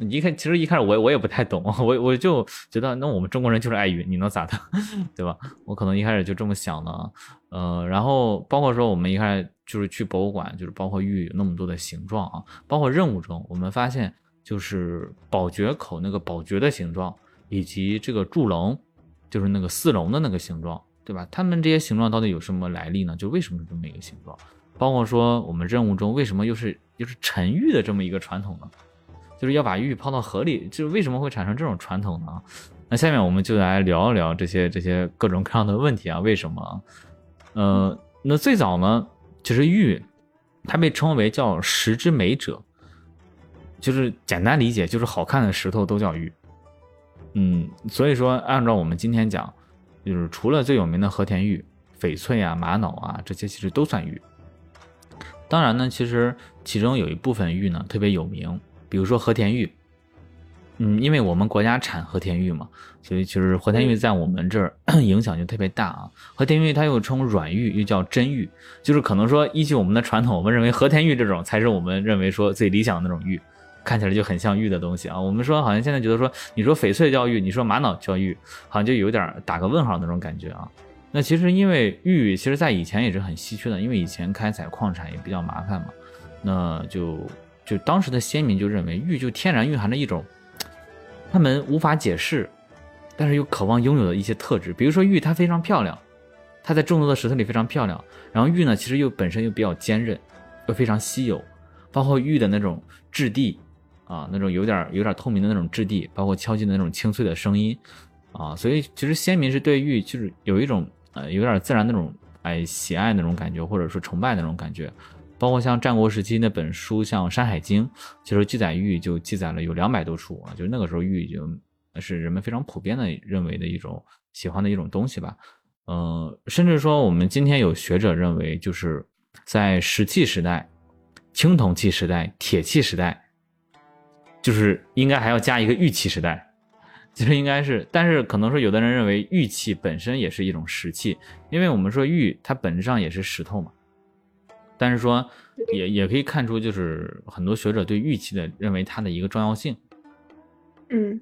一开，其实一开始我我也不太懂，我我就觉得那我们中国人就是爱玉，你能咋的，对吧？我可能一开始就这么想的，呃，然后包括说我们一开始。就是去博物馆，就是包括玉有那么多的形状啊，包括任务中我们发现，就是宝觉口那个宝觉的形状，以及这个柱龙，就是那个四龙的那个形状，对吧？他们这些形状到底有什么来历呢？就为什么是这么一个形状？包括说我们任务中为什么又是又是沉玉的这么一个传统呢？就是要把玉抛到河里，就是为什么会产生这种传统呢？那下面我们就来聊一聊这些这些各种各样的问题啊，为什么？呃，那最早呢？其实玉，它被称为叫石之美者，就是简单理解就是好看的石头都叫玉。嗯，所以说按照我们今天讲，就是除了最有名的和田玉、翡翠啊、玛瑙啊这些，其实都算玉。当然呢，其实其中有一部分玉呢特别有名，比如说和田玉。嗯，因为我们国家产和田玉嘛，所以其实和田玉在我们这儿 影响就特别大啊。和田玉它又称软玉，又叫真玉，就是可能说依据我们的传统，我们认为和田玉这种才是我们认为说最理想的那种玉，看起来就很像玉的东西啊。我们说好像现在觉得说，你说翡翠叫玉，你说玛瑙叫玉，好像就有点打个问号那种感觉啊。那其实因为玉，其实在以前也是很稀缺的，因为以前开采矿产也比较麻烦嘛，那就就当时的先民就认为玉就天然蕴含着一种。他们无法解释，但是又渴望拥有的一些特质，比如说玉，它非常漂亮，它在众多的石头里非常漂亮。然后玉呢，其实又本身又比较坚韧，又非常稀有，包括玉的那种质地啊，那种有点有点透明的那种质地，包括敲击的那种清脆的声音啊，所以其实先民是对玉就是有一种呃有点自然那种哎喜爱那种感觉，或者说崇拜那种感觉。包括像战国时期那本书，像《山海经》，其实记载玉就记载了有两百多处啊，就是那个时候玉已经是人们非常普遍的认为的一种喜欢的一种东西吧。嗯，甚至说我们今天有学者认为，就是在石器时代、青铜器时代、铁器时代，就是应该还要加一个玉器时代，其实应该是，但是可能说有的人认为玉器本身也是一种石器，因为我们说玉它本质上也是石头嘛。但是说，也也可以看出，就是很多学者对玉器的认为它的一个重要性。嗯，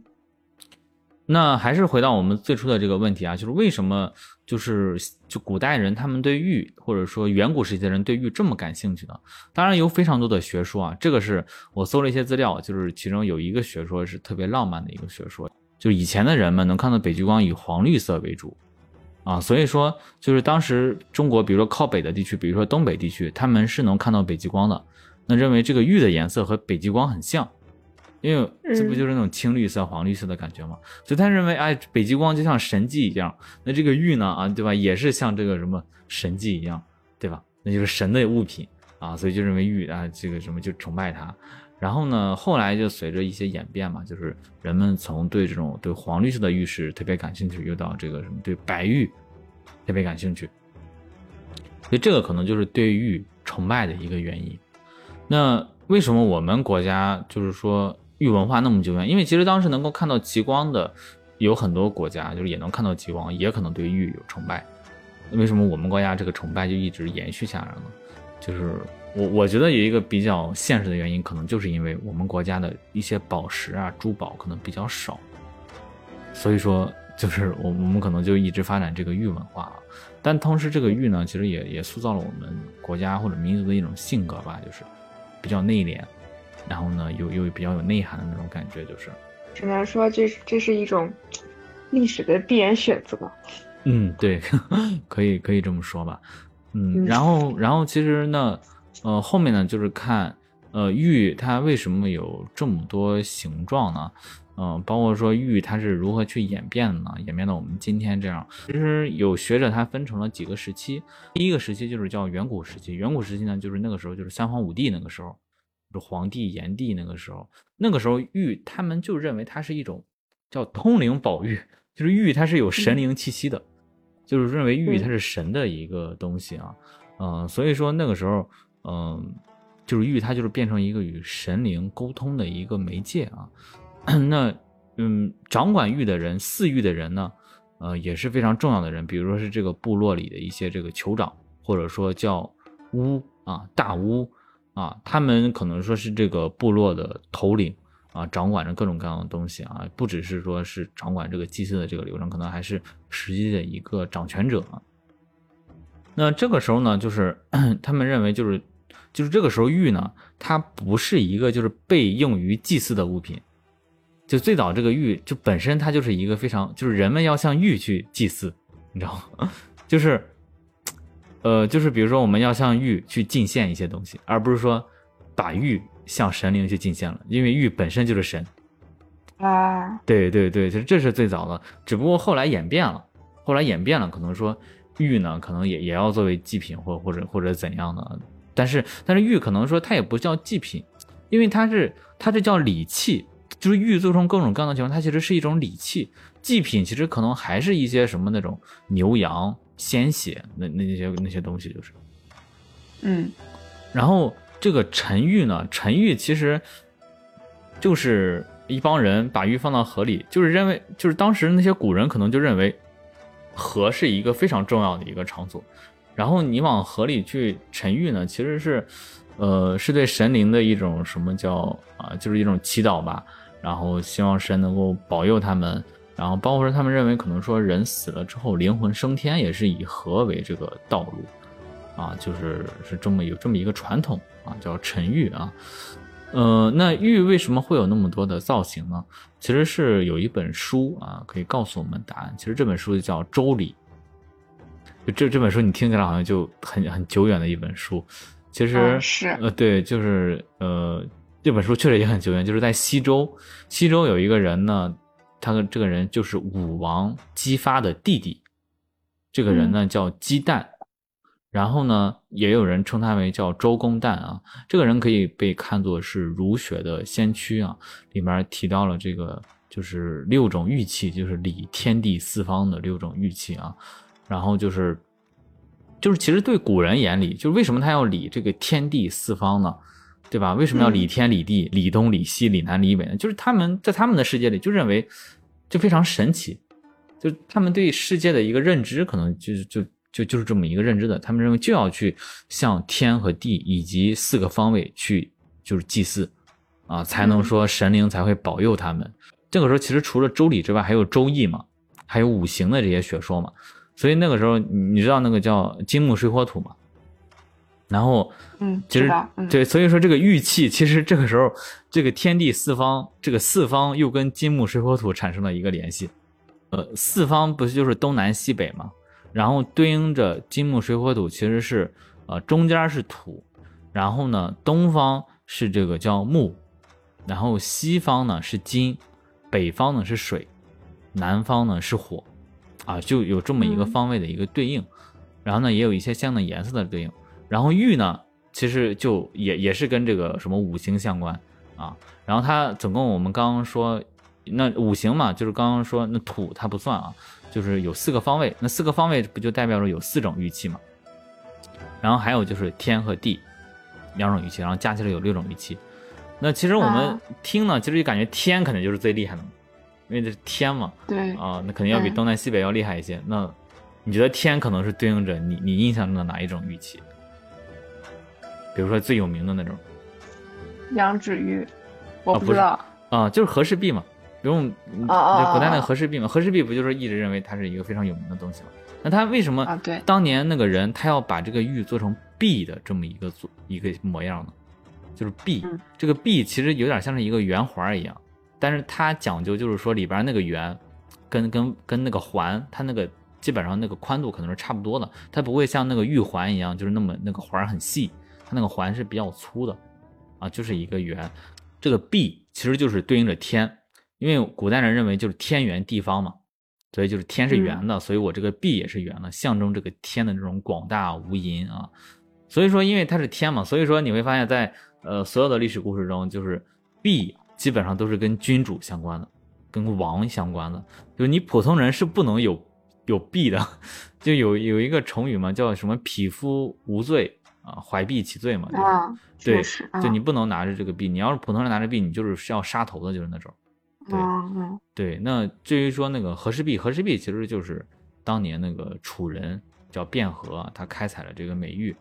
那还是回到我们最初的这个问题啊，就是为什么就是就古代人他们对玉，或者说远古时期的人对玉这么感兴趣呢？当然有非常多的学说啊，这个是我搜了一些资料，就是其中有一个学说是特别浪漫的一个学说，就以前的人们能看到北极光以黄绿色为主。啊，所以说就是当时中国，比如说靠北的地区，比如说东北地区，他们是能看到北极光的。那认为这个玉的颜色和北极光很像，因为这不就是那种青绿色、黄绿色的感觉吗？所以他认为，哎，北极光就像神迹一样。那这个玉呢，啊，对吧，也是像这个什么神迹一样，对吧？那就是神的物品啊，所以就认为玉啊，这个什么就崇拜它。然后呢，后来就随着一些演变嘛，就是人们从对这种对黄绿色的玉石特别感兴趣，又到这个什么对白玉特别感兴趣，所以这个可能就是对玉崇拜的一个原因。那为什么我们国家就是说玉文化那么久远？因为其实当时能够看到极光的有很多国家，就是也能看到极光，也可能对玉有崇拜。为什么我们国家这个崇拜就一直延续下来呢？就是。我我觉得有一个比较现实的原因，可能就是因为我们国家的一些宝石啊、珠宝可能比较少，所以说就是我我们可能就一直发展这个玉文化啊。但同时，这个玉呢，其实也也塑造了我们国家或者民族的一种性格吧，就是比较内敛，然后呢又又比较有内涵的那种感觉，就是只能说这这是一种历史的必然选择。嗯，对，可以可以这么说吧。嗯，然后然后其实呢。呃，后面呢，就是看，呃，玉它为什么有这么多形状呢？嗯，包括说玉它是如何去演变的呢？演变到我们今天这样，其实有学者他分成了几个时期。第一个时期就是叫远古时期，远古时期呢，就是那个时候就是三皇五帝那个时候，就黄帝、炎帝那个时候，那个时候玉他们就认为它是一种叫通灵宝玉，就是玉它是有神灵气息的，就是认为玉它是神的一个东西啊。嗯，所以说那个时候，嗯，就是玉它就是变成一个与神灵沟通的一个媒介啊。那，嗯，掌管玉的人，祀玉的人呢，呃，也是非常重要的人。比如说是这个部落里的一些这个酋长，或者说叫巫啊，大巫啊，他们可能说是这个部落的头领啊，掌管着各种各样的东西啊，不只是说是掌管这个祭祀的这个流程，可能还是实际的一个掌权者。那这个时候呢，就是 他们认为，就是就是这个时候玉呢，它不是一个就是被用于祭祀的物品。就最早这个玉，就本身它就是一个非常，就是人们要向玉去祭祀，你知道吗？就是，呃，就是比如说我们要向玉去进献一些东西，而不是说把玉向神灵去进献了，因为玉本身就是神。啊，对对对，其实这是最早的，只不过后来演变了，后来演变了，可能说玉呢，可能也也要作为祭品，或或者或者怎样的，但是但是玉可能说它也不叫祭品，因为它是它这叫礼器。就是玉做成各种各样的情况，它其实是一种礼器，祭品其实可能还是一些什么那种牛羊鲜血那那些那些东西，就是，嗯，然后这个沉玉呢，沉玉其实就是一帮人把玉放到河里，就是认为就是当时那些古人可能就认为河是一个非常重要的一个场所，然后你往河里去沉玉呢，其实是呃是对神灵的一种什么叫啊，就是一种祈祷吧。然后希望神能够保佑他们，然后包括说他们认为可能说人死了之后灵魂升天也是以河为这个道路，啊，就是是这么有这么一个传统啊，叫沉玉啊，呃，那玉为什么会有那么多的造型呢？其实是有一本书啊，可以告诉我们答案。其实这本书就叫《周礼》，就这这本书你听起来好像就很很久远的一本书，其实是呃对，就是呃。这本书确实也很久远，就是在西周，西周有一个人呢，他的这个人就是武王姬发的弟弟，这个人呢叫姬旦，然后呢也有人称他为叫周公旦啊，这个人可以被看作是儒学的先驱啊，里面提到了这个就是六种玉器，就是理天地四方的六种玉器啊，然后就是就是其实对古人眼里，就是为什么他要理这个天地四方呢？对吧？为什么要理天理地理东理西理南理北呢？就是他们在他们的世界里就认为就非常神奇，就他们对世界的一个认知可能就是就就就是这么一个认知的。他们认为就要去向天和地以及四个方位去就是祭祀啊，才能说神灵才会保佑他们。这个时候其实除了周礼之外，还有周易嘛，还有五行的这些学说嘛。所以那个时候你知道那个叫金木水火土嘛？然后，嗯，其实对，所以说这个玉器，其实这个时候，这个天地四方，这个四方又跟金木水火土产生了一个联系。呃，四方不是就是东南西北吗？然后对应着金木水火土，其实是呃中间是土，然后呢东方是这个叫木，然后西方呢是金，北方呢是水，南方呢是火，啊，就有这么一个方位的一个对应，然后呢也有一些相应的颜色的对应。然后玉呢，其实就也也是跟这个什么五行相关啊。然后它总共我们刚刚说，那五行嘛，就是刚刚说那土它不算啊，就是有四个方位，那四个方位不就代表着有四种玉器嘛？然后还有就是天和地两种玉器，然后加起来有六种玉器。那其实我们听呢，其实就感觉天肯定就是最厉害的嘛，因为这是天嘛。对。啊，那肯定要比东南西北要厉害一些。那你觉得天可能是对应着你你印象中的哪一种玉器？比如说最有名的那种，羊脂玉，我不知道啊，就是和氏璧嘛，不用啊古代那个和氏璧嘛，和氏璧不就是一直认为它是一个非常有名的东西吗？那他为什么啊？对，当年那个人他要把这个玉做成璧的这么一个做一个模样呢？就是璧，这个璧其实有点像是一个圆环一样，但是它讲究就是说里边那个圆跟跟跟那个环，它那个基本上那个宽度可能是差不多的，它不会像那个玉环一样，就是那么那个环很细。它那个环是比较粗的，啊，就是一个圆。这个壁其实就是对应着天，因为古代人认为就是天圆地方嘛，所以就是天是圆的，所以我这个壁也是圆的，象征这个天的这种广大无垠啊。所以说，因为它是天嘛，所以说你会发现在呃所有的历史故事中，就是壁基本上都是跟君主相关的，跟王相关的，就是你普通人是不能有。有弊的，就有有一个成语嘛，叫什么“匹夫无罪啊，怀璧其罪”嘛。啊，对，就你不能拿着这个币，你要是普通人拿着币，你就是是要杀头的，就是那种。对，对。那至于说那个和氏璧，和氏璧其实就是当年那个楚人叫卞和，他开采了这个美玉，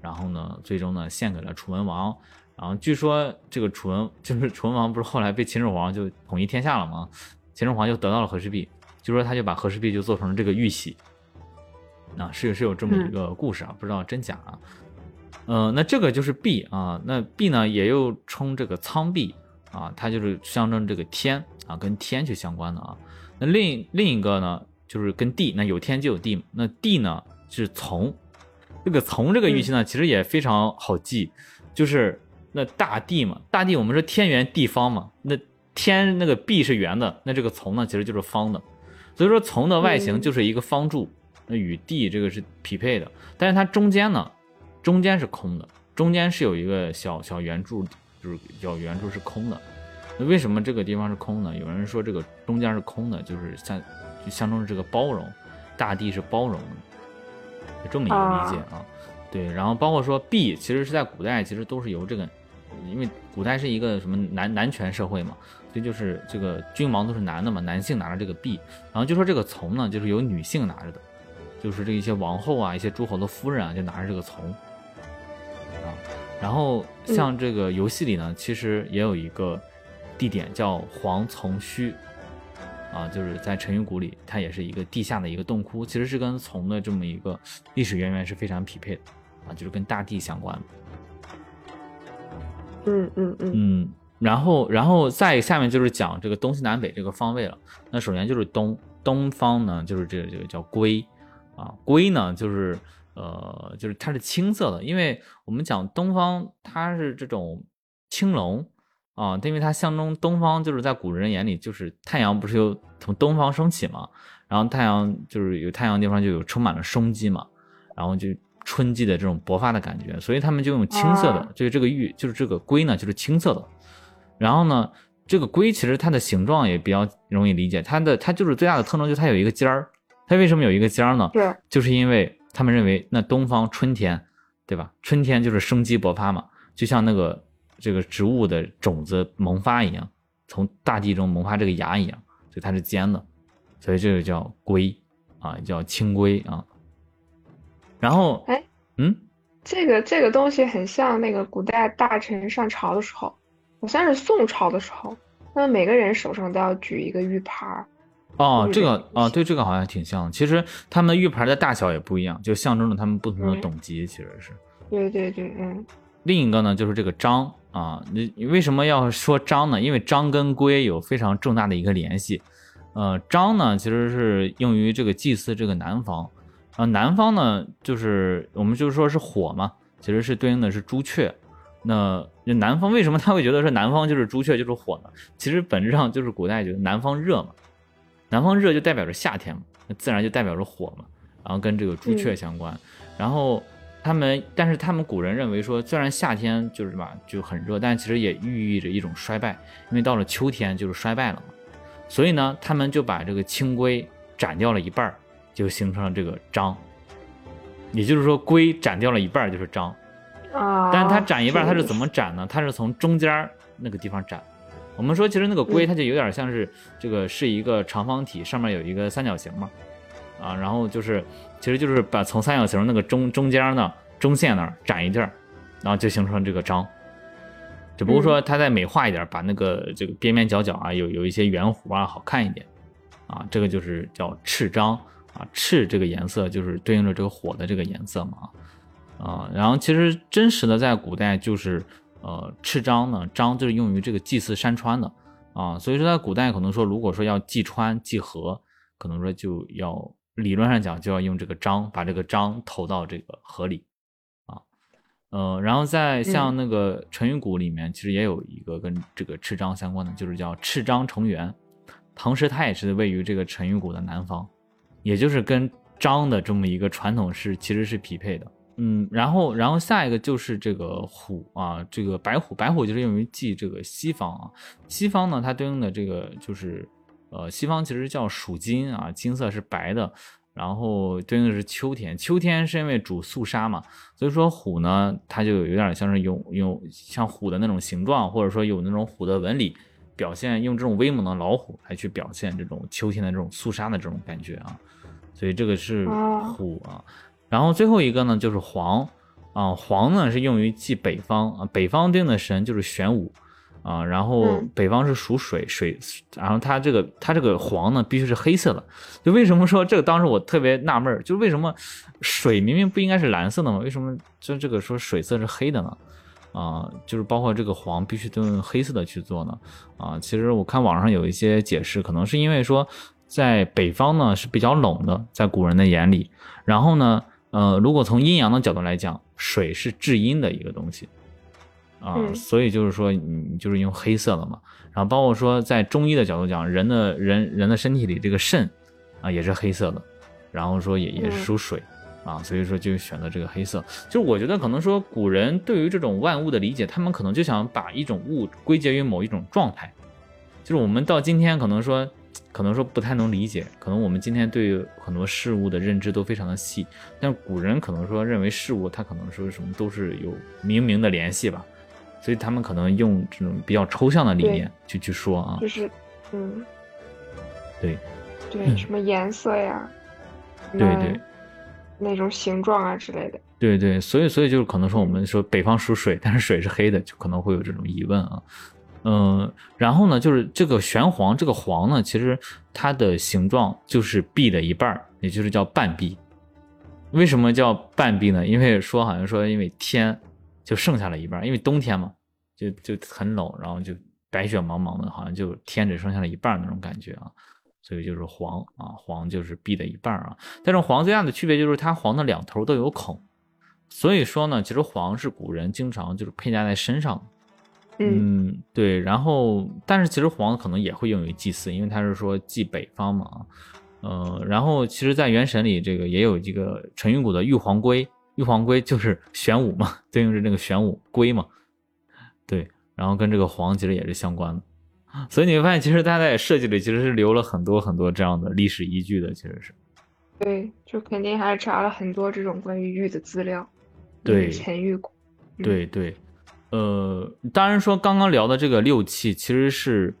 然后呢，最终呢献给了楚文王。然后据说这个楚文 就是楚文王，不是后来被秦始皇就统一天下了吗？秦始皇就得到了和氏璧。就说他就把和氏璧就做成了这个玉玺，啊，是是有这么一个故事啊，不知道真假啊。呃，那这个就是璧啊，那璧呢也又称这个苍璧啊，它就是象征这个天啊，跟天去相关的啊。那另另一个呢就是跟地，那有天就有地。那地呢是从，这个从这个玉玺呢其实也非常好记，就是那大地嘛，大地我们说天圆地方嘛，那天那个璧是圆的，那这个从呢其实就是方的。所以说，从的外形就是一个方柱，那与地这个是匹配的。但是它中间呢，中间是空的，中间是有一个小小圆柱，就是小圆柱是空的。那为什么这个地方是空的？有人说这个中间是空的，就是像就象征着这个包容，大地是包容的，有这么一个理解啊。对，然后包括说 “b”，其实是在古代其实都是由这个，因为古代是一个什么男男权社会嘛。所以就是这个君王都是男的嘛，男性拿着这个璧，然后就说这个从呢，就是由女性拿着的，就是这一些王后啊，一些诸侯的夫人啊，就拿着这个从啊。然后像这个游戏里呢，其实也有一个地点叫黄从虚啊，就是在沉鱼谷里，它也是一个地下的一个洞窟，其实是跟从的这么一个历史渊源是非常匹配的啊，就是跟大地相关。嗯嗯嗯。然后，然后再下面就是讲这个东西南北这个方位了。那首先就是东东方呢，就是这个这个叫龟啊，龟呢就是呃就是它是青色的，因为我们讲东方它是这种青龙啊，因为它象征东方，就是在古人眼里就是太阳不是有从东方升起嘛，然后太阳就是有太阳地方就有充满了生机嘛，然后就春季的这种勃发的感觉，所以他们就用青色的，就是这个玉就是这个龟呢就是青色的。然后呢，这个龟其实它的形状也比较容易理解，它的它就是最大的特征就是它有一个尖儿。它为什么有一个尖儿呢？对，就是因为他们认为那东方春天，对吧？春天就是生机勃发嘛，就像那个这个植物的种子萌发一样，从大地中萌发这个芽一样，所以它是尖的，所以这个叫龟啊，叫青龟啊。然后，哎，嗯，这个这个东西很像那个古代大臣上朝的时候。好像是宋朝的时候，那每个人手上都要举一个玉牌儿。哦，这个啊，对，这个好像挺像。其实他们的玉牌的大小也不一样，就象征着他们不同的等级。其实是。对对对，嗯。另一个呢，就是这个章啊，你你为什么要说章呢？因为章跟龟有非常重大的一个联系。呃，章呢，其实是用于这个祭祀这个南方。啊，南方呢，就是我们就是说是火嘛，其实是对应的是朱雀。那南方为什么他会觉得说南方就是朱雀就是火呢？其实本质上就是古代觉得南方热嘛，南方热就代表着夏天嘛，那自然就代表着火嘛，然后跟这个朱雀相关。然后他们，但是他们古人认为说，虽然夏天就是吧就很热，但其实也寓意着一种衰败，因为到了秋天就是衰败了嘛。所以呢，他们就把这个青龟斩掉了一半，就形成了这个章。也就是说，龟斩掉了一半就是章。啊！但是它斩一半，它是怎么斩呢？它是从中间那个地方斩。我们说，其实那个龟它就有点像是这个是一个长方体，上面有一个三角形嘛。啊，然后就是，其实就是把从三角形那个中中间呢中线那儿斩一地儿，然后就形成这个章。只不过说它再美化一点，把那个这个边边角角啊有有一些圆弧啊好看一点。啊，这个就是叫赤章啊，赤这个颜色就是对应着这个火的这个颜色嘛。啊，然后其实真实的在古代就是，呃，赤章呢，章就是用于这个祭祀山川的啊，所以说在古代可能说，如果说要祭川祭河，可能说就要理论上讲就要用这个章，把这个章投到这个河里，啊，呃，然后在像那个成语谷里面，其实也有一个跟这个赤章相关的，就是叫赤章成员。同时，它也是位于这个成语谷的南方，也就是跟章的这么一个传统是其实是匹配的。嗯，然后，然后下一个就是这个虎啊，这个白虎，白虎就是用于记这个西方啊。西方呢，它对应的这个就是，呃，西方其实叫属金啊，金色是白的，然后对应的是秋天，秋天是因为主肃杀嘛，所以说虎呢，它就有点像是有有像虎的那种形状，或者说有那种虎的纹理，表现用这种威猛的老虎来去表现这种秋天的这种肃杀的这种感觉啊，所以这个是虎啊。然后最后一个呢，就是黄，啊，黄呢是用于祭北方啊，北方定的神就是玄武，啊，然后北方是属水，水，然后它这个它这个黄呢必须是黑色的，就为什么说这个当时我特别纳闷，就是为什么水明明不应该是蓝色的吗？为什么就这个说水色是黑的呢？啊，就是包括这个黄必须都用黑色的去做呢？啊，其实我看网上有一些解释，可能是因为说在北方呢是比较冷的，在古人的眼里，然后呢。呃，如果从阴阳的角度来讲，水是至阴的一个东西啊，所以就是说，你就是用黑色的嘛。然后包括说，在中医的角度讲，人的人人的身体里这个肾啊也是黑色的，然后说也也是属水啊，所以说就选择这个黑色。就是我觉得可能说，古人对于这种万物的理解，他们可能就想把一种物归结于某一种状态，就是我们到今天可能说。可能说不太能理解，可能我们今天对很多事物的认知都非常的细，但古人可能说认为事物它可能说什么都是有明明的联系吧，所以他们可能用这种比较抽象的理念去去说啊，就是嗯，对。对，什么颜色呀，对对，那种形状啊之类的，对对，所以所以就是可能说我们说北方属水，但是水是黑的，就可能会有这种疑问啊。嗯，然后呢，就是这个玄黄，这个黄呢，其实它的形状就是币的一半儿，也就是叫半币。为什么叫半币呢？因为说好像说，因为天就剩下了一半，因为冬天嘛，就就很冷，然后就白雪茫茫的，好像就天只剩下了一半那种感觉啊，所以就是黄啊，黄就是币的一半啊。但是黄最大的区别就是它黄的两头都有孔，所以说呢，其实黄是古人经常就是佩戴在身上的。嗯，对，然后，但是其实黄可能也会用于祭祀，因为他是说祭北方嘛，呃，然后其实，在原神里，这个也有一个陈云谷的玉皇龟，玉皇龟就是 玄武嘛，对应着那个玄武龟嘛，对，然后跟这个黄其实也是相关的，所以你会发现，其实它在设计里其实是留了很多很多这样的历史依据的，其实是，对，就肯定还是查了很多这种关于玉的资料，对，陈玉谷，对对。呃，当然说刚刚聊的这个六气其实是《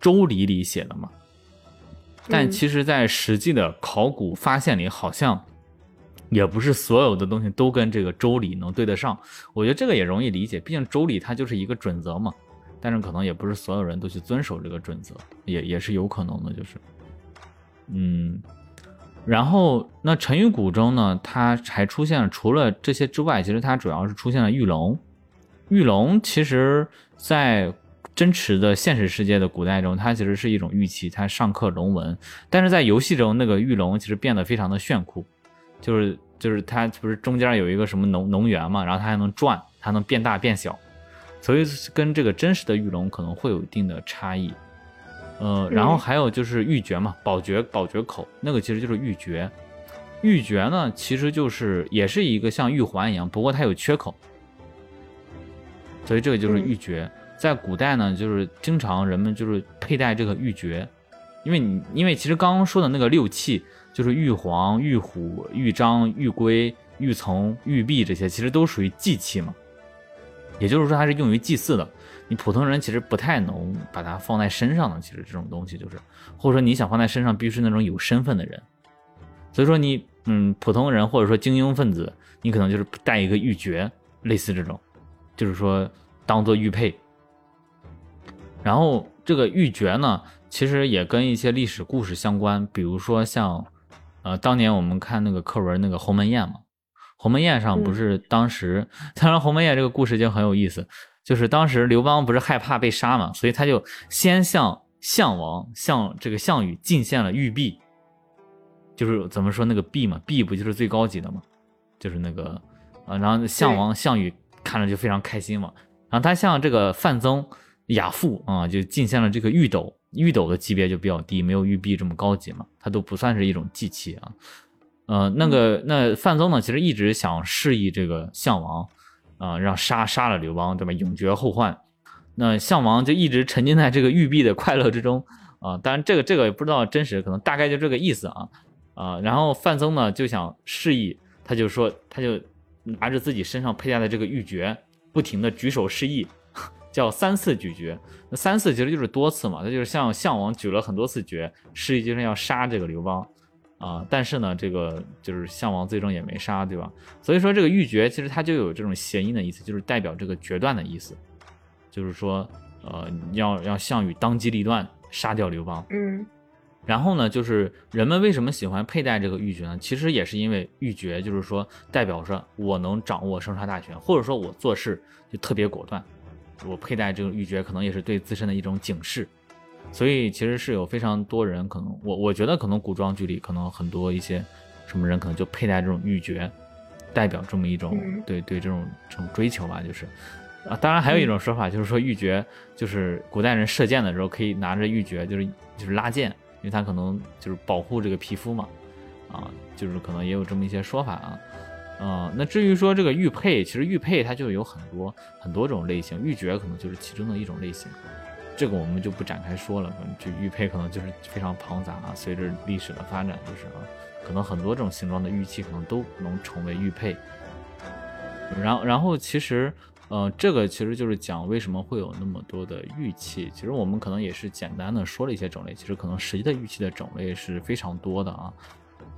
周礼》里写的嘛，但其实，在实际的考古发现里，好像也不是所有的东西都跟这个《周礼》能对得上。我觉得这个也容易理解，毕竟《周礼》它就是一个准则嘛，但是可能也不是所有人都去遵守这个准则，也也是有可能的，就是，嗯，然后那陈鱼谷中呢，它还出现了除了这些之外，其实它主要是出现了玉龙。玉龙其实，在真实的现实世界的古代中，它其实是一种玉器，它上刻龙纹。但是在游戏中，那个玉龙其实变得非常的炫酷，就是就是它不是中间有一个什么农农园嘛，然后它还能转，它能变大变小，所以跟这个真实的玉龙可能会有一定的差异。呃，然后还有就是玉珏嘛，宝珏宝珏口那个其实就是玉珏。玉珏呢，其实就是也是一个像玉环一样，不过它有缺口。所以这个就是玉珏，在古代呢，就是经常人们就是佩戴这个玉珏，因为你因为其实刚刚说的那个六器，就是玉皇、玉虎、玉章、玉龟、玉琮、玉璧这些，其实都属于祭器嘛，也就是说它是用于祭祀的。你普通人其实不太能把它放在身上的，其实这种东西就是，或者说你想放在身上，必须是那种有身份的人。所以说你嗯，普通人或者说精英分子，你可能就是带一个玉珏，类似这种。就是说，当做玉佩。然后这个玉珏呢，其实也跟一些历史故事相关，比如说像，呃，当年我们看那个课文那个鸿门宴嘛，鸿门宴上不是当时，当然鸿门宴这个故事就很有意思，就是当时刘邦不是害怕被杀嘛，所以他就先向项王向这个项羽进献了玉璧，就是怎么说那个璧嘛，璧不就是最高级的嘛，就是那个。啊，然后项王项羽看着就非常开心嘛。然后他像这个范增、亚父啊，就进献了这个玉斗，玉斗的级别就比较低，没有玉璧这么高级嘛，它都不算是一种祭器啊。呃，那个那范增呢，其实一直想示意这个项王，啊，让杀杀了刘邦，对吧？永绝后患。那项王就一直沉浸在这个玉璧的快乐之中啊。当然，这个这个也不知道真实，可能大概就这个意思啊啊。然后范增呢就想示意，他就说，他就拿着自己身上佩戴的这个玉珏，不停的举手示意，叫三次举珏。那三次其实就是多次嘛，他就是向项王举了很多次珏，示意就是要杀这个刘邦。啊，但是呢，这个就是项王最终也没杀，对吧？所以说这个玉珏其实它就有这种谐音的意思，就是代表这个决断的意思，就是说，呃，要让项羽当机立断杀掉刘邦。嗯，然后呢，就是人们为什么喜欢佩戴这个玉珏呢？其实也是因为玉珏就是说代表着我能掌握生杀大权，或者说我做事就特别果断。我佩戴这个玉珏，可能也是对自身的一种警示。所以其实是有非常多人可能，我我觉得可能古装剧里可能很多一些什么人可能就佩戴这种玉珏，代表这么一种对对这种这种追求吧，就是啊，当然还有一种说法就是说玉珏就是古代人射箭的时候可以拿着玉珏，就是就是拉箭，因为它可能就是保护这个皮肤嘛，啊，就是可能也有这么一些说法啊，啊，那至于说这个玉佩，其实玉佩它就有很多很多种类型，玉珏可能就是其中的一种类型。这个我们就不展开说了，就玉佩可能就是非常庞杂啊。随着历史的发展，就是啊，可能很多这种形状的玉器可能都能成为玉佩。然后，然后其实，呃，这个其实就是讲为什么会有那么多的玉器。其实我们可能也是简单的说了一些种类，其实可能实际的玉器的种类是非常多的啊。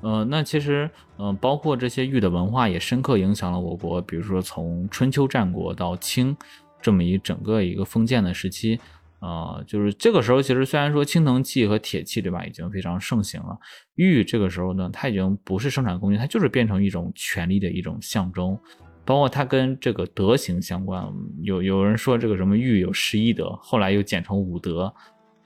呃，那其实，嗯，包括这些玉的文化也深刻影响了我国，比如说从春秋战国到清这么一整个一个封建的时期。啊，就是这个时候，其实虽然说青铜器和铁器，对吧，已经非常盛行了。玉这个时候呢，它已经不是生产工具，它就是变成一种权力的一种象征，包括它跟这个德行相关。有有人说这个什么玉有十一德，后来又简称五德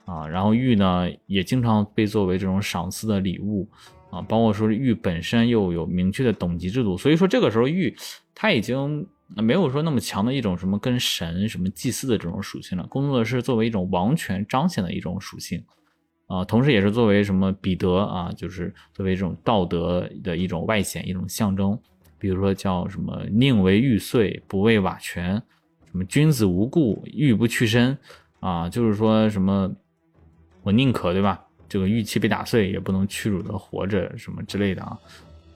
啊。然后玉呢，也经常被作为这种赏赐的礼物啊，包括说玉本身又有明确的等级制度，所以说这个时候玉它已经。没有说那么强的一种什么跟神什么祭祀的这种属性了，更多的是作为一种王权彰显的一种属性，啊，同时也是作为什么彼得啊，就是作为这种道德的一种外显一种象征，比如说叫什么宁为玉碎，不为瓦全，什么君子无故玉不去身，啊，就是说什么我宁可对吧，这个玉器被打碎也不能屈辱的活着什么之类的啊，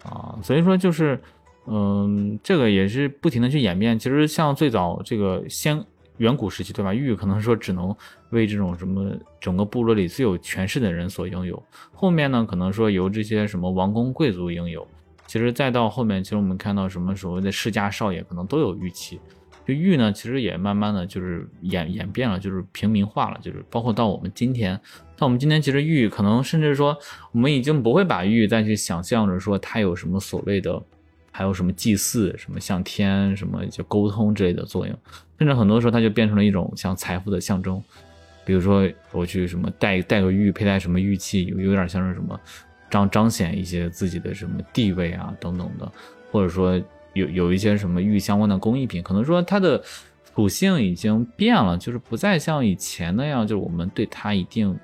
啊，所以说就是。嗯，这个也是不停的去演变。其实像最早这个先远古时期，对吧？玉可能说只能为这种什么整个部落里最有权势的人所拥有。后面呢，可能说由这些什么王公贵族拥有。其实再到后面，其实我们看到什么所谓的世家少爷可能都有玉器。就玉呢，其实也慢慢的就是演演变了，就是平民化了。就是包括到我们今天，到我们今天，其实玉可能甚至说我们已经不会把玉再去想象着说它有什么所谓的。还有什么祭祀、什么向天、什么就沟通之类的作用，甚至很多时候它就变成了一种像财富的象征。比如说我去什么戴戴个玉，佩戴什么玉器，有有点像是什么彰彰显一些自己的什么地位啊等等的，或者说有有一些什么玉相关的工艺品，可能说它的属性已经变了，就是不再像以前那样，就是我们对它一定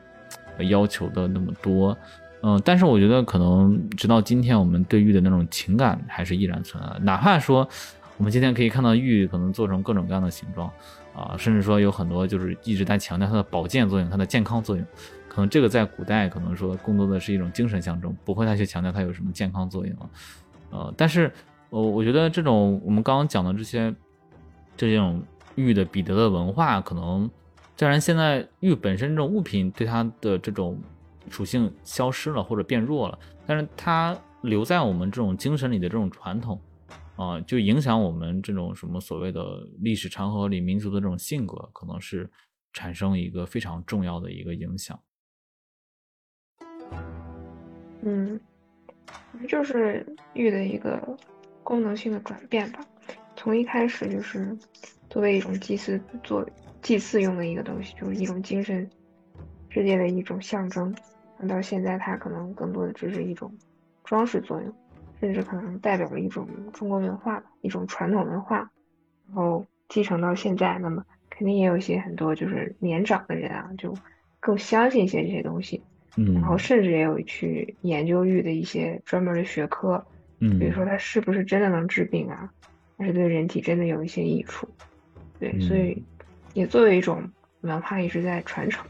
要求的那么多。嗯，但是我觉得可能直到今天，我们对玉的那种情感还是依然存在。哪怕说我们今天可以看到玉可能做成各种各样的形状，啊，甚至说有很多就是一直在强调它的保健作用、它的健康作用。可能这个在古代可能说更多的是一种精神象征，不会再去强调它有什么健康作用了。呃，但是呃，我觉得这种我们刚刚讲的这些这种玉的彼得的文化，可能虽然现在玉本身这种物品对它的这种。属性消失了或者变弱了，但是它留在我们这种精神里的这种传统，啊，就影响我们这种什么所谓的历史长河里民族的这种性格，可能是产生一个非常重要的一个影响。嗯，就是玉的一个功能性的转变吧，从一开始就是作为一种祭祀做祭祀用的一个东西，就是一种精神世界的一种象征。到现在，它可能更多的只是一种装饰作用，甚至可能代表了一种中国文化吧，一种传统文化。然后继承到现在，那么肯定也有一些很多就是年长的人啊，就更相信一些这些东西，嗯，然后甚至也有去研究玉的一些专门的学科，嗯，比如说它是不是真的能治病啊，还是对人体真的有一些益处，对，所以也作为一种文化一直在传承。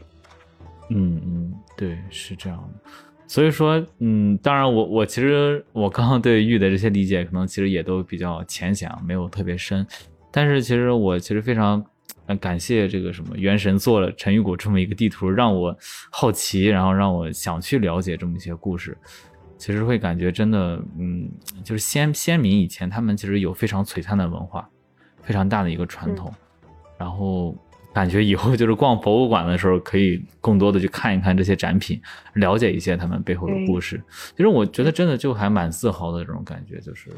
嗯嗯，对，是这样的。所以说，嗯，当然我我其实我刚刚对玉的这些理解，可能其实也都比较浅显，没有特别深。但是其实我其实非常感谢这个什么元神做了陈玉谷这么一个地图，让我好奇，然后让我想去了解这么一些故事。其实会感觉真的，嗯，就是先先民以前他们其实有非常璀璨的文化，非常大的一个传统，然后。感觉以后就是逛博物馆的时候，可以更多的去看一看这些展品，了解一些他们背后的故事。其实我觉得真的就还蛮自豪的这种感觉，就是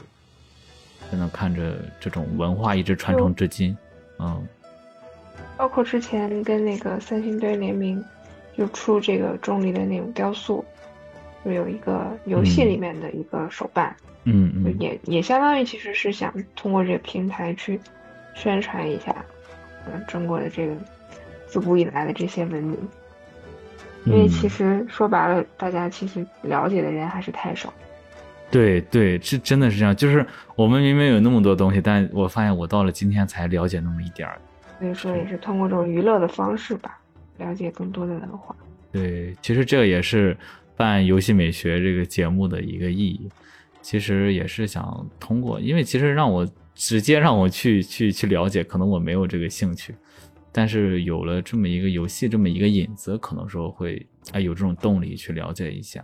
真的看着这种文化一直传承至今。嗯，包括之前跟那个三星堆联名，就出这个钟离的那种雕塑，就有一个游戏里面的一个手办。嗯嗯，也也相当于其实是想通过这个平台去宣传一下。嗯，中国的这个自古以来的这些文明，因为其实说白了，大家其实了解的人还是太少。对对，是真的是这样。就是我们明明有那么多东西，但我发现我到了今天才了解那么一点儿。所以说，也是通过这种娱乐的方式吧，了解更多的文化。对，其实这个也是办游戏美学这个节目的一个意义。其实也是想通过，因为其实让我。直接让我去去去了解，可能我没有这个兴趣，但是有了这么一个游戏，这么一个引子，可能说会哎有这种动力去了解一下，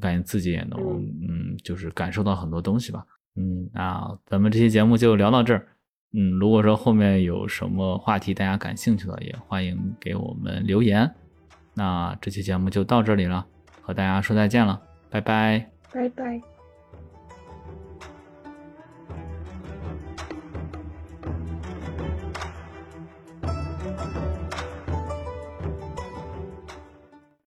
感觉自己也能嗯，就是感受到很多东西吧。嗯，那咱们这期节目就聊到这儿。嗯，如果说后面有什么话题大家感兴趣的，也欢迎给我们留言。那这期节目就到这里了，和大家说再见了，拜拜，拜拜。